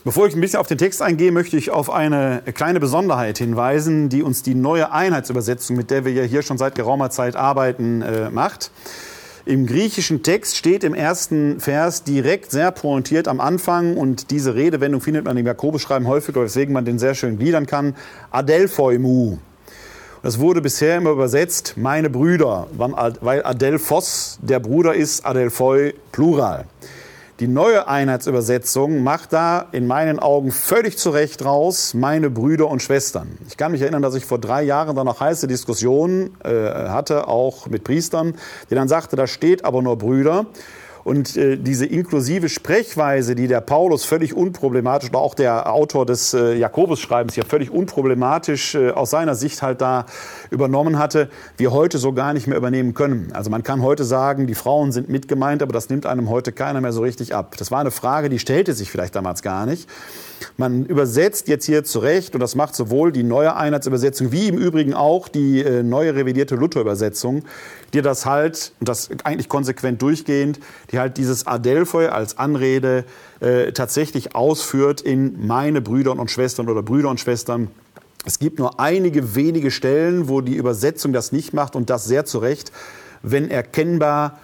Bevor ich ein bisschen auf den Text eingehe, möchte ich auf eine kleine Besonderheit hinweisen, die uns die neue Einheitsübersetzung, mit der wir ja hier schon seit geraumer Zeit arbeiten, äh, macht. Im griechischen Text steht im ersten Vers direkt sehr pointiert am Anfang und diese Redewendung findet man im Jakobusschreiben häufig, weswegen man den sehr schön gliedern kann, Adelphoimu. Das wurde bisher immer übersetzt, meine Brüder, weil Adelphos der Bruder ist, Adelphoi Plural. Die neue Einheitsübersetzung macht da in meinen Augen völlig zu Recht raus, meine Brüder und Schwestern. Ich kann mich erinnern, dass ich vor drei Jahren dann noch heiße Diskussionen äh, hatte, auch mit Priestern, die dann sagte, da steht aber nur Brüder. Und äh, diese inklusive Sprechweise, die der Paulus völlig unproblematisch, oder auch der Autor des äh, Jakobus-Schreibens ja völlig unproblematisch äh, aus seiner Sicht halt da übernommen hatte, wir heute so gar nicht mehr übernehmen können. Also man kann heute sagen, die Frauen sind mitgemeint, aber das nimmt einem heute keiner mehr so richtig ab. Das war eine Frage, die stellte sich vielleicht damals gar nicht. Man übersetzt jetzt hier zurecht, und das macht sowohl die neue Einheitsübersetzung wie im Übrigen auch die äh, neue revidierte Luther-Übersetzung, die das halt, und das eigentlich konsequent durchgehend, die halt dieses Adelphoi als Anrede äh, tatsächlich ausführt in meine Brüder und Schwestern oder Brüder und Schwestern. Es gibt nur einige wenige Stellen, wo die Übersetzung das nicht macht und das sehr zurecht, wenn erkennbar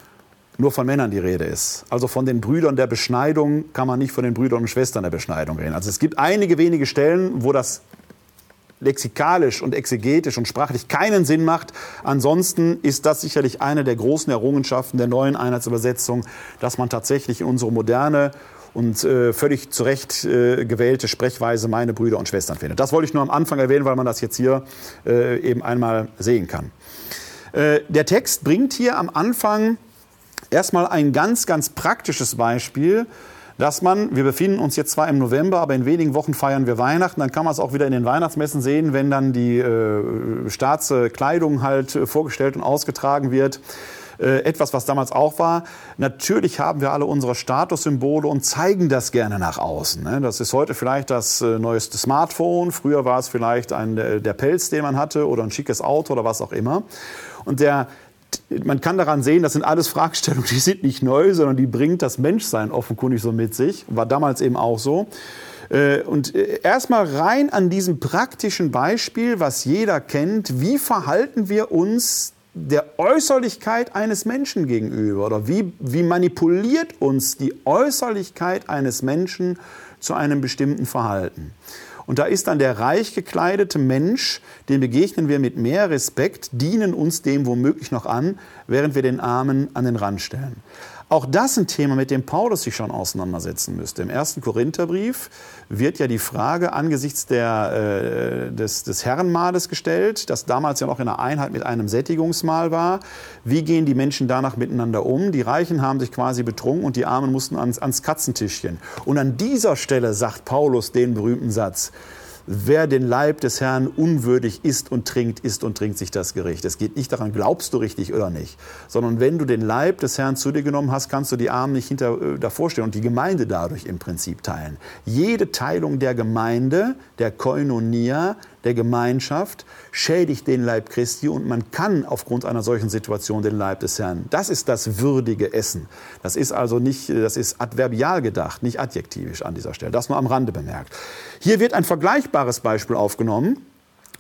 nur von Männern die Rede ist. Also von den Brüdern der Beschneidung kann man nicht von den Brüdern und Schwestern der Beschneidung reden. Also es gibt einige wenige Stellen, wo das lexikalisch und exegetisch und sprachlich keinen Sinn macht. Ansonsten ist das sicherlich eine der großen Errungenschaften der neuen Einheitsübersetzung, dass man tatsächlich in unsere moderne und äh, völlig zu Recht äh, gewählte Sprechweise meine Brüder und Schwestern findet. Das wollte ich nur am Anfang erwähnen, weil man das jetzt hier äh, eben einmal sehen kann. Äh, der Text bringt hier am Anfang erstmal ein ganz, ganz praktisches Beispiel, dass man, wir befinden uns jetzt zwar im November, aber in wenigen Wochen feiern wir Weihnachten, dann kann man es auch wieder in den Weihnachtsmessen sehen, wenn dann die äh, Staatskleidung halt äh, vorgestellt und ausgetragen wird äh, etwas, was damals auch war. Natürlich haben wir alle unsere Statussymbole und zeigen das gerne nach außen. Ne? Das ist heute vielleicht das äh, neueste Smartphone. Früher war es vielleicht ein, der Pelz, den man hatte oder ein schickes Auto oder was auch immer. Und der, man kann daran sehen, das sind alles Fragestellungen, die sind nicht neu, sondern die bringt das Menschsein offenkundig so mit sich. War damals eben auch so. Äh, und äh, erstmal rein an diesem praktischen Beispiel, was jeder kennt, wie verhalten wir uns der Äußerlichkeit eines Menschen gegenüber oder wie, wie manipuliert uns die Äußerlichkeit eines Menschen zu einem bestimmten Verhalten. Und da ist dann der reich gekleidete Mensch, dem begegnen wir mit mehr Respekt, dienen uns dem womöglich noch an, während wir den Armen an den Rand stellen. Auch das ein Thema, mit dem Paulus sich schon auseinandersetzen müsste. Im ersten Korintherbrief wird ja die Frage angesichts der, äh, des, des Herrenmahles gestellt, das damals ja noch in einer Einheit mit einem Sättigungsmahl war. Wie gehen die Menschen danach miteinander um? Die Reichen haben sich quasi betrunken und die Armen mussten ans, ans Katzentischchen. Und an dieser Stelle sagt Paulus den berühmten Satz, wer den Leib des Herrn unwürdig isst und trinkt, isst und trinkt sich das Gericht. Es geht nicht daran, glaubst du richtig oder nicht, sondern wenn du den Leib des Herrn zu dir genommen hast, kannst du die Armen nicht hinter, äh, davor stehen und die Gemeinde dadurch im Prinzip teilen. Jede Teilung der Gemeinde, der Koinonia, der Gemeinschaft schädigt den Leib Christi und man kann aufgrund einer solchen Situation den Leib des Herrn. Das ist das würdige Essen. Das ist also nicht, das ist adverbial gedacht, nicht adjektivisch an dieser Stelle. Das nur am Rande bemerkt. Hier wird ein vergleichbares Beispiel aufgenommen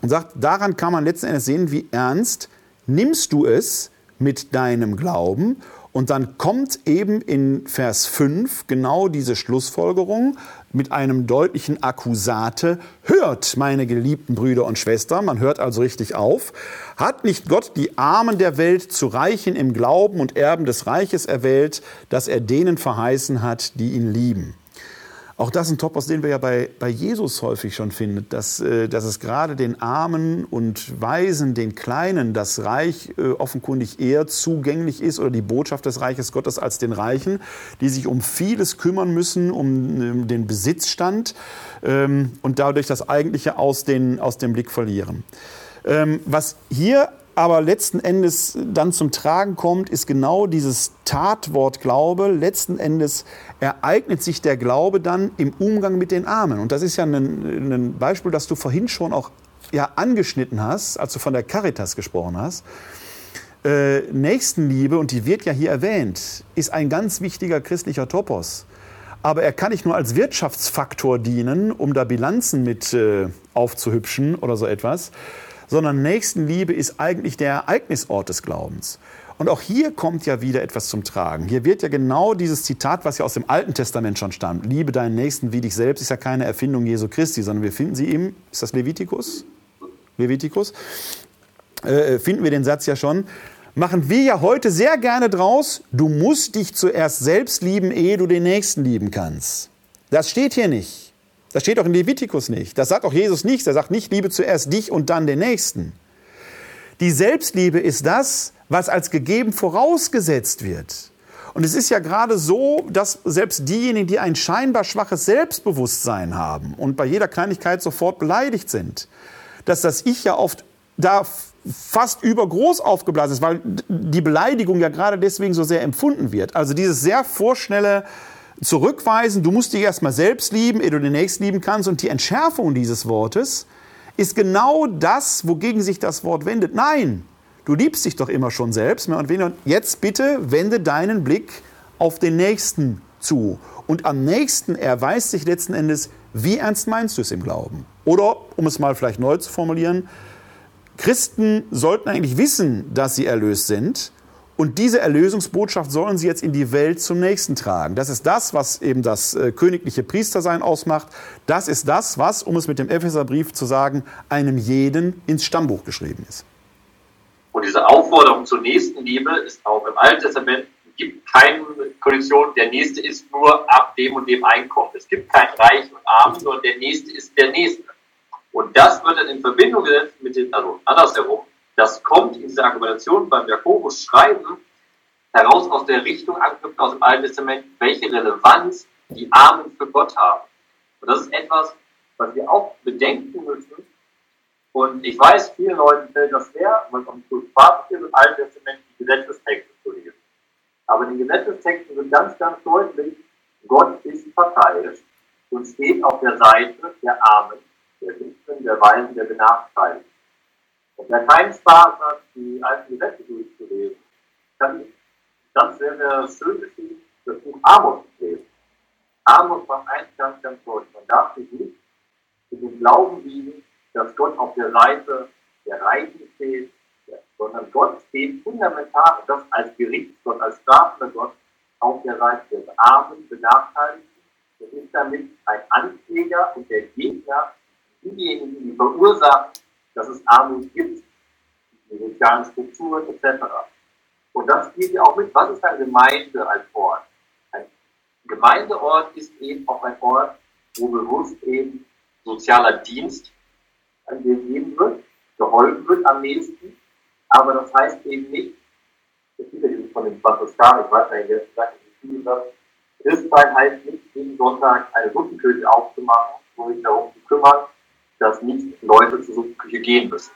und sagt, daran kann man letzten Endes sehen, wie ernst nimmst du es mit deinem Glauben Und dann kommt eben in Vers 5 genau diese Schlussfolgerung mit einem deutlichen Akkusate. Hört, meine geliebten Brüder und Schwestern, man hört also richtig auf. Hat nicht Gott die Armen der Welt zu Reichen im Glauben und Erben des Reiches erwählt, dass er denen verheißen hat, die ihn lieben? Auch das ist ein Topos, den wir ja bei, bei Jesus häufig schon finden, dass, äh, dass es gerade den Armen und Weisen, den Kleinen, das Reich äh, offenkundig eher zugänglich ist oder die Botschaft des Reiches Gottes als den Reichen, die sich um vieles kümmern müssen, um den Besitzstand ähm, und dadurch das Eigentliche aus, den, aus dem Blick verlieren. Ähm, was hier aber letzten Endes dann zum Tragen kommt, ist genau dieses Tatwort Glaube. Letzten Endes ereignet sich der Glaube dann im Umgang mit den Armen. Und das ist ja ein, ein Beispiel, das du vorhin schon auch ja, angeschnitten hast, als du von der Caritas gesprochen hast. Äh, Nächstenliebe, und die wird ja hier erwähnt, ist ein ganz wichtiger christlicher Topos. Aber er kann nicht nur als Wirtschaftsfaktor dienen, um da Bilanzen mit äh, aufzuhübschen oder so etwas, sondern Nächstenliebe ist eigentlich der Ereignisort des Glaubens. Und auch hier kommt ja wieder etwas zum Tragen. Hier wird ja genau dieses Zitat, was ja aus dem Alten Testament schon stammt, liebe deinen Nächsten wie dich selbst, ist ja keine Erfindung Jesu Christi, sondern wir finden sie im, ist das Levitikus? Levitikus? Äh, äh, finden wir den Satz ja schon. Machen wir ja heute sehr gerne draus, du musst dich zuerst selbst lieben, ehe du den Nächsten lieben kannst. Das steht hier nicht. Das steht auch in Levitikus nicht. Das sagt auch Jesus nicht. Er sagt nicht, liebe zuerst dich und dann den Nächsten. Die Selbstliebe ist das, was als gegeben vorausgesetzt wird. Und es ist ja gerade so, dass selbst diejenigen, die ein scheinbar schwaches Selbstbewusstsein haben und bei jeder Kleinigkeit sofort beleidigt sind, dass das Ich ja oft da fast übergroß aufgeblasen ist, weil die Beleidigung ja gerade deswegen so sehr empfunden wird. Also dieses sehr vorschnelle zurückweisen, du musst dich erstmal selbst lieben, ehe du den Nächsten lieben kannst. Und die Entschärfung dieses Wortes ist genau das, wogegen sich das Wort wendet. Nein, du liebst dich doch immer schon selbst. Und jetzt bitte wende deinen Blick auf den Nächsten zu. Und am nächsten erweist sich letzten Endes, wie ernst meinst du es im Glauben? Oder, um es mal vielleicht neu zu formulieren, Christen sollten eigentlich wissen, dass sie erlöst sind, und diese Erlösungsbotschaft sollen sie jetzt in die Welt zum Nächsten tragen. Das ist das, was eben das äh, königliche Priestersein ausmacht. Das ist das, was, um es mit dem Epheserbrief zu sagen, einem jeden ins Stammbuch geschrieben ist. Und diese Aufforderung zur Nächstenliebe ist auch im Alten Testament, es gibt keine Kondition, der Nächste ist nur ab dem und dem Einkommen. Es gibt kein Reich und Arm, sondern der Nächste ist der Nächste. Und das wird dann in Verbindung gesetzt mit den, also andersherum, das kommt in dieser Argumentation beim Jakobus Schreiben heraus aus der Richtung angeknüpft aus dem Alten Testament, welche Relevanz die Armen für Gott haben. Und das ist etwas, was wir auch bedenken müssen. Und ich weiß, vielen Leuten fällt das schwer, weil es auch nicht ist, im Alten Testament die Gesetzestexte zu lesen. Aber in den Gesetzestexten wird ganz, ganz deutlich, Gott ist parteiisch und steht auf der Seite der Armen, der Witwen, der Weisen, der Benachteiligten. Wer keinen Spaß hat, die alten Gesetze durchzulesen, kann ganz sehr, sehr schön geschrieben das Buch Amos lesen. Amos macht eins ganz, ganz deutlich. Man darf sich nicht in den Glauben wiegen, dass Gott auf der Seite der Reichen steht, sondern Gott steht fundamental, und das als Gerichtsgott, als strafender Gott, auf der Seite des Armen, Benachteiligten. Das ist damit ein Ankläger und der Gegner, diejenigen, die verursachen, dass es Armut gibt, die sozialen Strukturen etc. Und das spielt ja auch mit, was ist eine Gemeinde als Ort? Ein Gemeindeort ist eben auch ein Ort, wo bewusst eben sozialer Dienst gegeben wird, geholfen wird am nächsten, aber das heißt eben nicht, das ist ja von den Franziskaner, ich weiß nicht, es sagt, wie viel das Christsein heißt nicht, jeden Sonntag eine Suppenkirche aufzumachen, um sich darum zu kümmern, dass nicht Leute zur Suppenküche gehen müssen.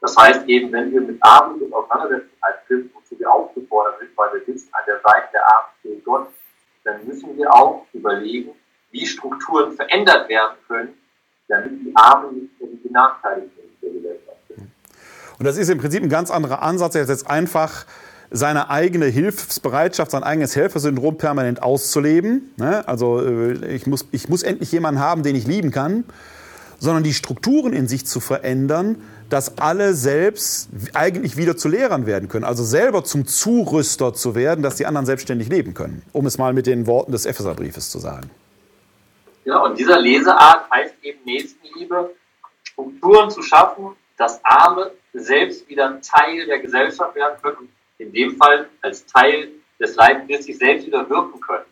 Das heißt eben, wenn wir mit Armut uns auseinandersetzen als Christen, wozu wir aufgefordert sind, weil wir wissen, an der Seite der Armen steht Gott, dann müssen wir auch überlegen, wie Strukturen verändert werden können, damit die Armen nicht mehr die Benachteiligten der Gesellschaft sind. Und das ist im Prinzip ein ganz anderer Ansatz, als jetzt einfach seine eigene Hilfsbereitschaft, sein eigenes Helfersyndrom permanent auszuleben. Ne? Also äh, ich muss, ich muss endlich jemanden haben, den ich lieben kann sondern die Strukturen in sich zu verändern, dass alle selbst eigentlich wieder zu Lehrern werden können, also selber zum Zurüster zu werden, dass die anderen selbstständig leben können, um es mal mit den Worten des Epheserbriefes zu sagen. Ja, und dieser Leseart heißt eben Nächstenliebe, Strukturen zu schaffen, dass Arme selbst wieder Teil der Gesellschaft werden können in dem Fall als Teil des Leibes Christi selbst wieder wirken können.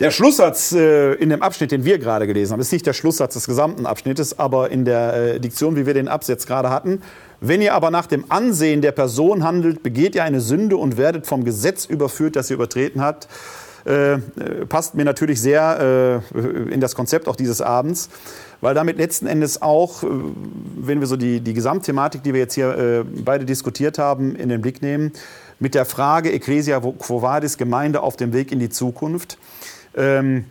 Der Schlusssatz äh, in dem Abschnitt, den wir gerade gelesen haben, ist nicht der Schlusssatz des gesamten Abschnittes, aber in der äh, Diktion, wie wir den Absatz gerade hatten. Wenn ihr aber nach dem Ansehen der Person handelt, begeht ihr eine Sünde und werdet vom Gesetz überführt, das ihr übertreten habt. Äh, passt mir natürlich sehr äh, in das Konzept auch dieses Abends, weil damit letzten Endes auch, äh, wenn wir so die, die Gesamtthematik, die wir jetzt hier äh, beide diskutiert haben, in den Blick nehmen, mit der Frage Ecclesia Quo Vadis, Gemeinde auf dem Weg in die Zukunft. Ähm,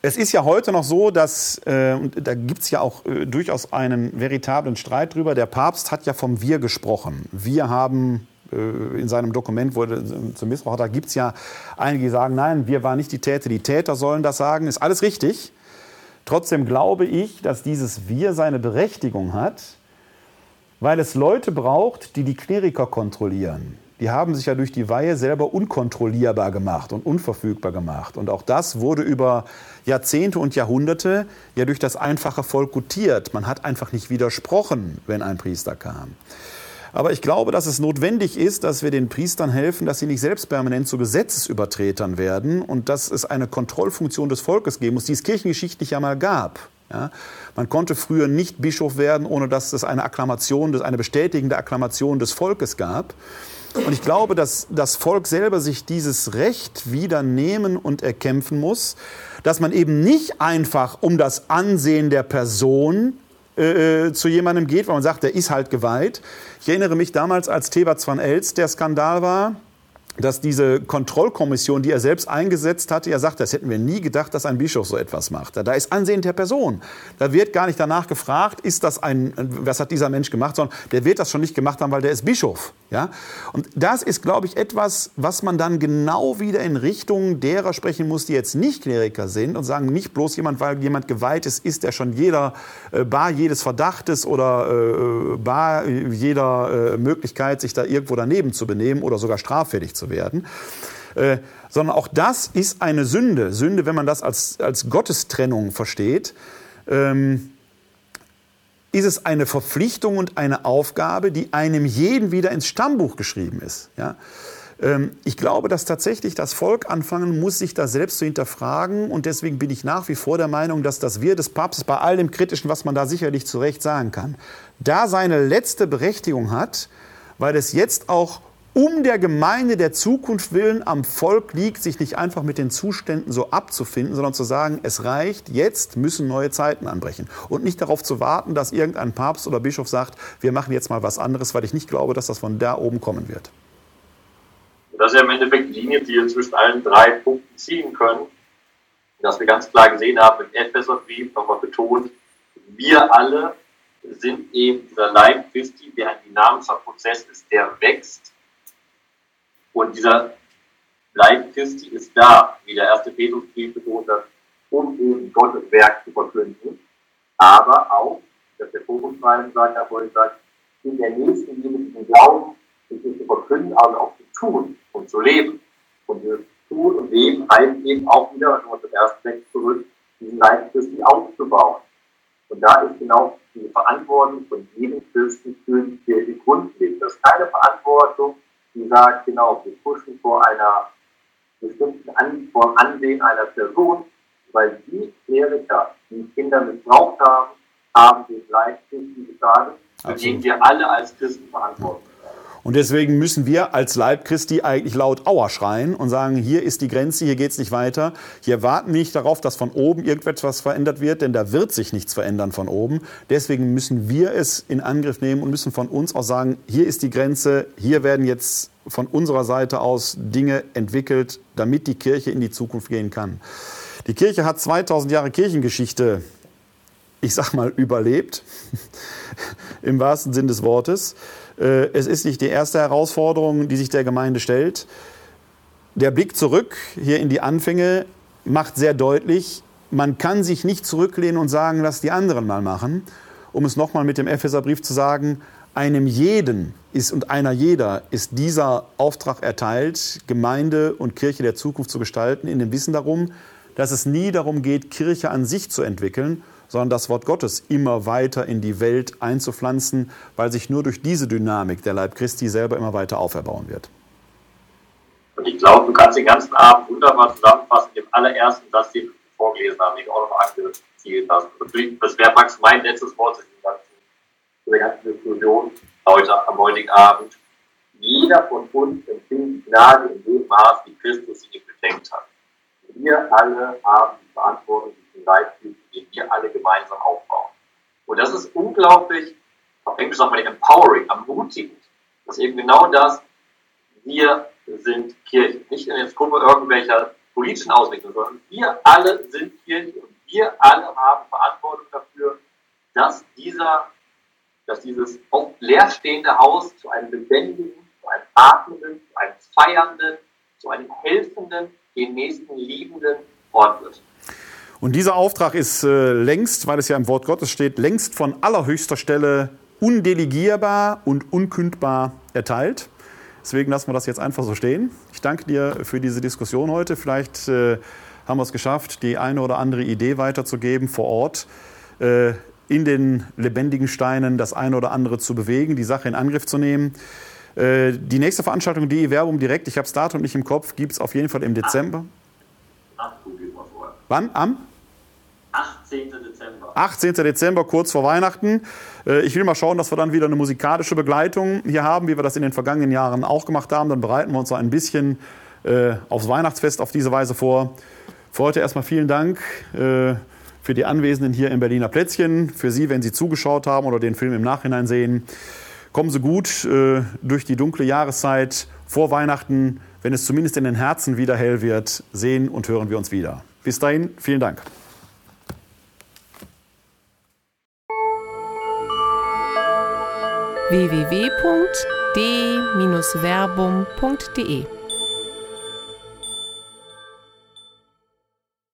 es ist ja heute noch so, dass, äh, und da gibt es ja auch äh, durchaus einen veritablen Streit drüber, der Papst hat ja vom Wir gesprochen. Wir haben äh, in seinem Dokument, wo er zum Missbrauch da gibt es ja einige, die sagen, nein, wir waren nicht die Täter, die Täter sollen das sagen. Ist alles richtig. Trotzdem glaube ich, dass dieses Wir seine Berechtigung hat, weil es Leute braucht, die die Kleriker kontrollieren die haben sich ja durch die Weihe selber unkontrollierbar gemacht und unverfügbar gemacht. Und auch das wurde über Jahrzehnte und Jahrhunderte ja durch das einfache Volk gutiert. Man hat einfach nicht widersprochen, wenn ein Priester kam. Aber ich glaube, dass es notwendig ist, dass wir den Priestern helfen, dass sie nicht selbst permanent zu Gesetzesübertretern werden und dass es eine Kontrollfunktion des Volkes geben muss, die es kirchengeschichtlich ja mal gab. Ja? Man konnte früher nicht Bischof werden, ohne dass es eine Akklamation, eine bestätigende Akklamation des Volkes gab. Und ich glaube, dass das Volk selber sich dieses Recht wieder nehmen und erkämpfen muss, dass man eben nicht einfach um das Ansehen der Person äh, äh zu jemandem geht, weil man sagt, der ist halt geweiht. Ich erinnere mich damals, als Thebats van Els der Skandal war, dass diese Kontrollkommission, die er selbst eingesetzt hatte, ja sagt, das hätten wir nie gedacht, dass ein Bischof so etwas macht. Da ist Ansehen der Person. Da wird gar nicht danach gefragt, ist das ein, was hat dieser Mensch gemacht, sondern der wird das schon nicht gemacht haben, weil der ist Bischof. Ja? Und das ist, glaube ich, etwas, was man dann genau wieder in Richtung derer sprechen muss, die jetzt nicht Kleriker sind und sagen, nicht bloß jemand, weil jemand geweiht ist, ist er schon jeder äh, bar jedes Verdachtes oder äh, bar jeder äh, Möglichkeit, sich da irgendwo daneben zu benehmen oder sogar straffällig zu werden. Äh, sondern auch das ist eine Sünde. Sünde, wenn man das als, als Gottestrennung versteht, ähm, ist es eine Verpflichtung und eine Aufgabe, die einem jeden wieder ins Stammbuch geschrieben ist. Ja? Ähm, ich glaube, dass tatsächlich das Volk anfangen muss, sich da selbst zu hinterfragen. Und deswegen bin ich nach wie vor der Meinung, dass das Wir des Papstes bei all dem Kritischen, was man da sicherlich zu Recht sagen kann, da seine letzte Berechtigung hat, weil es jetzt auch um der Gemeinde der Zukunft willen am Volk liegt, sich nicht einfach mit den Zuständen so abzufinden, sondern zu sagen, es reicht, jetzt müssen neue Zeiten anbrechen. Und nicht darauf zu warten, dass irgendein Papst oder Bischof sagt, wir machen jetzt mal was anderes, weil ich nicht glaube, dass das von da oben kommen wird. Das ist ja im Endeffekt die Linie, die wir zwischen allen drei Punkten ziehen können. Dass wir ganz klar gesehen haben, im Epheserbrief nochmal betont, wir alle sind eben dieser Leib Christi, der ein dynamischer Prozess ist, der wächst und dieser Leib Christi ist da, wie der erste Petrusbrief betont hat, um eben Gottes Werk zu verkünden, aber auch, dass der Fokusschreiben sagt, er vorhin sagt, in der nächsten Liebe diesen Glauben nicht zu verkünden, aber auch zu tun und zu leben. Und dieses Tun und Leben heißt eben auch wieder, wenn wir zum ersten Text zurück, diesen Leib Christi aufzubauen. Und da ist genau die Verantwortung von jedem Christen für die Kirche grundlegend. Das ist keine Verantwortung, die sagt, genau, wir pushen vor einer bestimmten An vor Ansehen einer Person, weil die Kleriker, die Kinder missbraucht haben, haben den Leibchristen gesagt, für den wir alle als Christen verantwortlich und deswegen müssen wir als Leib Christi eigentlich laut Aua schreien und sagen, hier ist die Grenze, hier geht es nicht weiter. Hier warten nicht darauf, dass von oben irgendetwas verändert wird, denn da wird sich nichts verändern von oben. Deswegen müssen wir es in Angriff nehmen und müssen von uns aus sagen, hier ist die Grenze, hier werden jetzt von unserer Seite aus Dinge entwickelt, damit die Kirche in die Zukunft gehen kann. Die Kirche hat 2000 Jahre Kirchengeschichte, ich sag mal, überlebt, im wahrsten Sinn des Wortes. Äh, es ist nicht die erste Herausforderung, die sich der Gemeinde stellt. Der Blick zurück hier in die Anfänge macht sehr deutlich, man kann sich nicht zurücklehnen und sagen, lass die anderen mal machen. um es nochmal mit dem Epheserbrief zu sagen, einem jeden ist und einer jeder ist dieser Auftrag erteilt, Gemeinde und Kirche der Zukunft zu gestalten, in dem Wissen darum, dass es nie darum geht, Kirche an sich zu entwickeln, sondern das Wort Gottes immer weiter in die Welt einzupflanzen, weil sich nur durch diese Dynamik der Leib Christi selber immer weiter auferbauen wird. Und ich glaube, du kannst den ganzen Abend wunderbar zusammenfassen, dem allerersten den du vorgelesen hast, den du auch noch angezielt hast. Das wäre praktisch mein letztes Wort in der ganzen Diskussion heute am heutigen Abend. Jeder von uns empfindet Gnade in dem Maß, wie Christus sie bedenkt hat. Wir alle haben die Verantwortung, diesen Leittyp, den wir alle gemeinsam aufbauen. Und das ist unglaublich, auf Englisch sagt man empowering, ermutigend. Das ist eben genau das, wir sind Kirche. Nicht in der Gruppe irgendwelcher politischen Ausrichtungen, sondern wir alle sind Kirche und wir alle haben Verantwortung dafür, dass dieser, dass dieses oft leerstehende Haus zu einem lebendigen, zu einem atmenden, zu einem feiernden, zu einem helfenden, den nächsten liebenden Ort wird. Und dieser Auftrag ist äh, längst, weil es ja im Wort Gottes steht, längst von allerhöchster Stelle undelegierbar und unkündbar erteilt. Deswegen lassen wir das jetzt einfach so stehen. Ich danke dir für diese Diskussion heute. Vielleicht äh, haben wir es geschafft, die eine oder andere Idee weiterzugeben vor Ort. Äh, in den lebendigen Steinen das eine oder andere zu bewegen, die Sache in Angriff zu nehmen. Äh, die nächste Veranstaltung, die Werbung direkt, ich habe das Datum nicht im Kopf, gibt es auf jeden Fall im Dezember. Wann? Am? 18. Dezember. 18. Dezember, kurz vor Weihnachten. Äh, ich will mal schauen, dass wir dann wieder eine musikalische Begleitung hier haben, wie wir das in den vergangenen Jahren auch gemacht haben. Dann bereiten wir uns so ein bisschen äh, aufs Weihnachtsfest auf diese Weise vor. Für heute erstmal vielen Dank äh, für die Anwesenden hier im Berliner Plätzchen, für Sie, wenn Sie zugeschaut haben oder den Film im Nachhinein sehen. Kommen Sie gut durch die dunkle Jahreszeit vor Weihnachten, wenn es zumindest in den Herzen wieder hell wird, sehen und hören wir uns wieder. Bis dahin, vielen Dank. www.d-verbum.de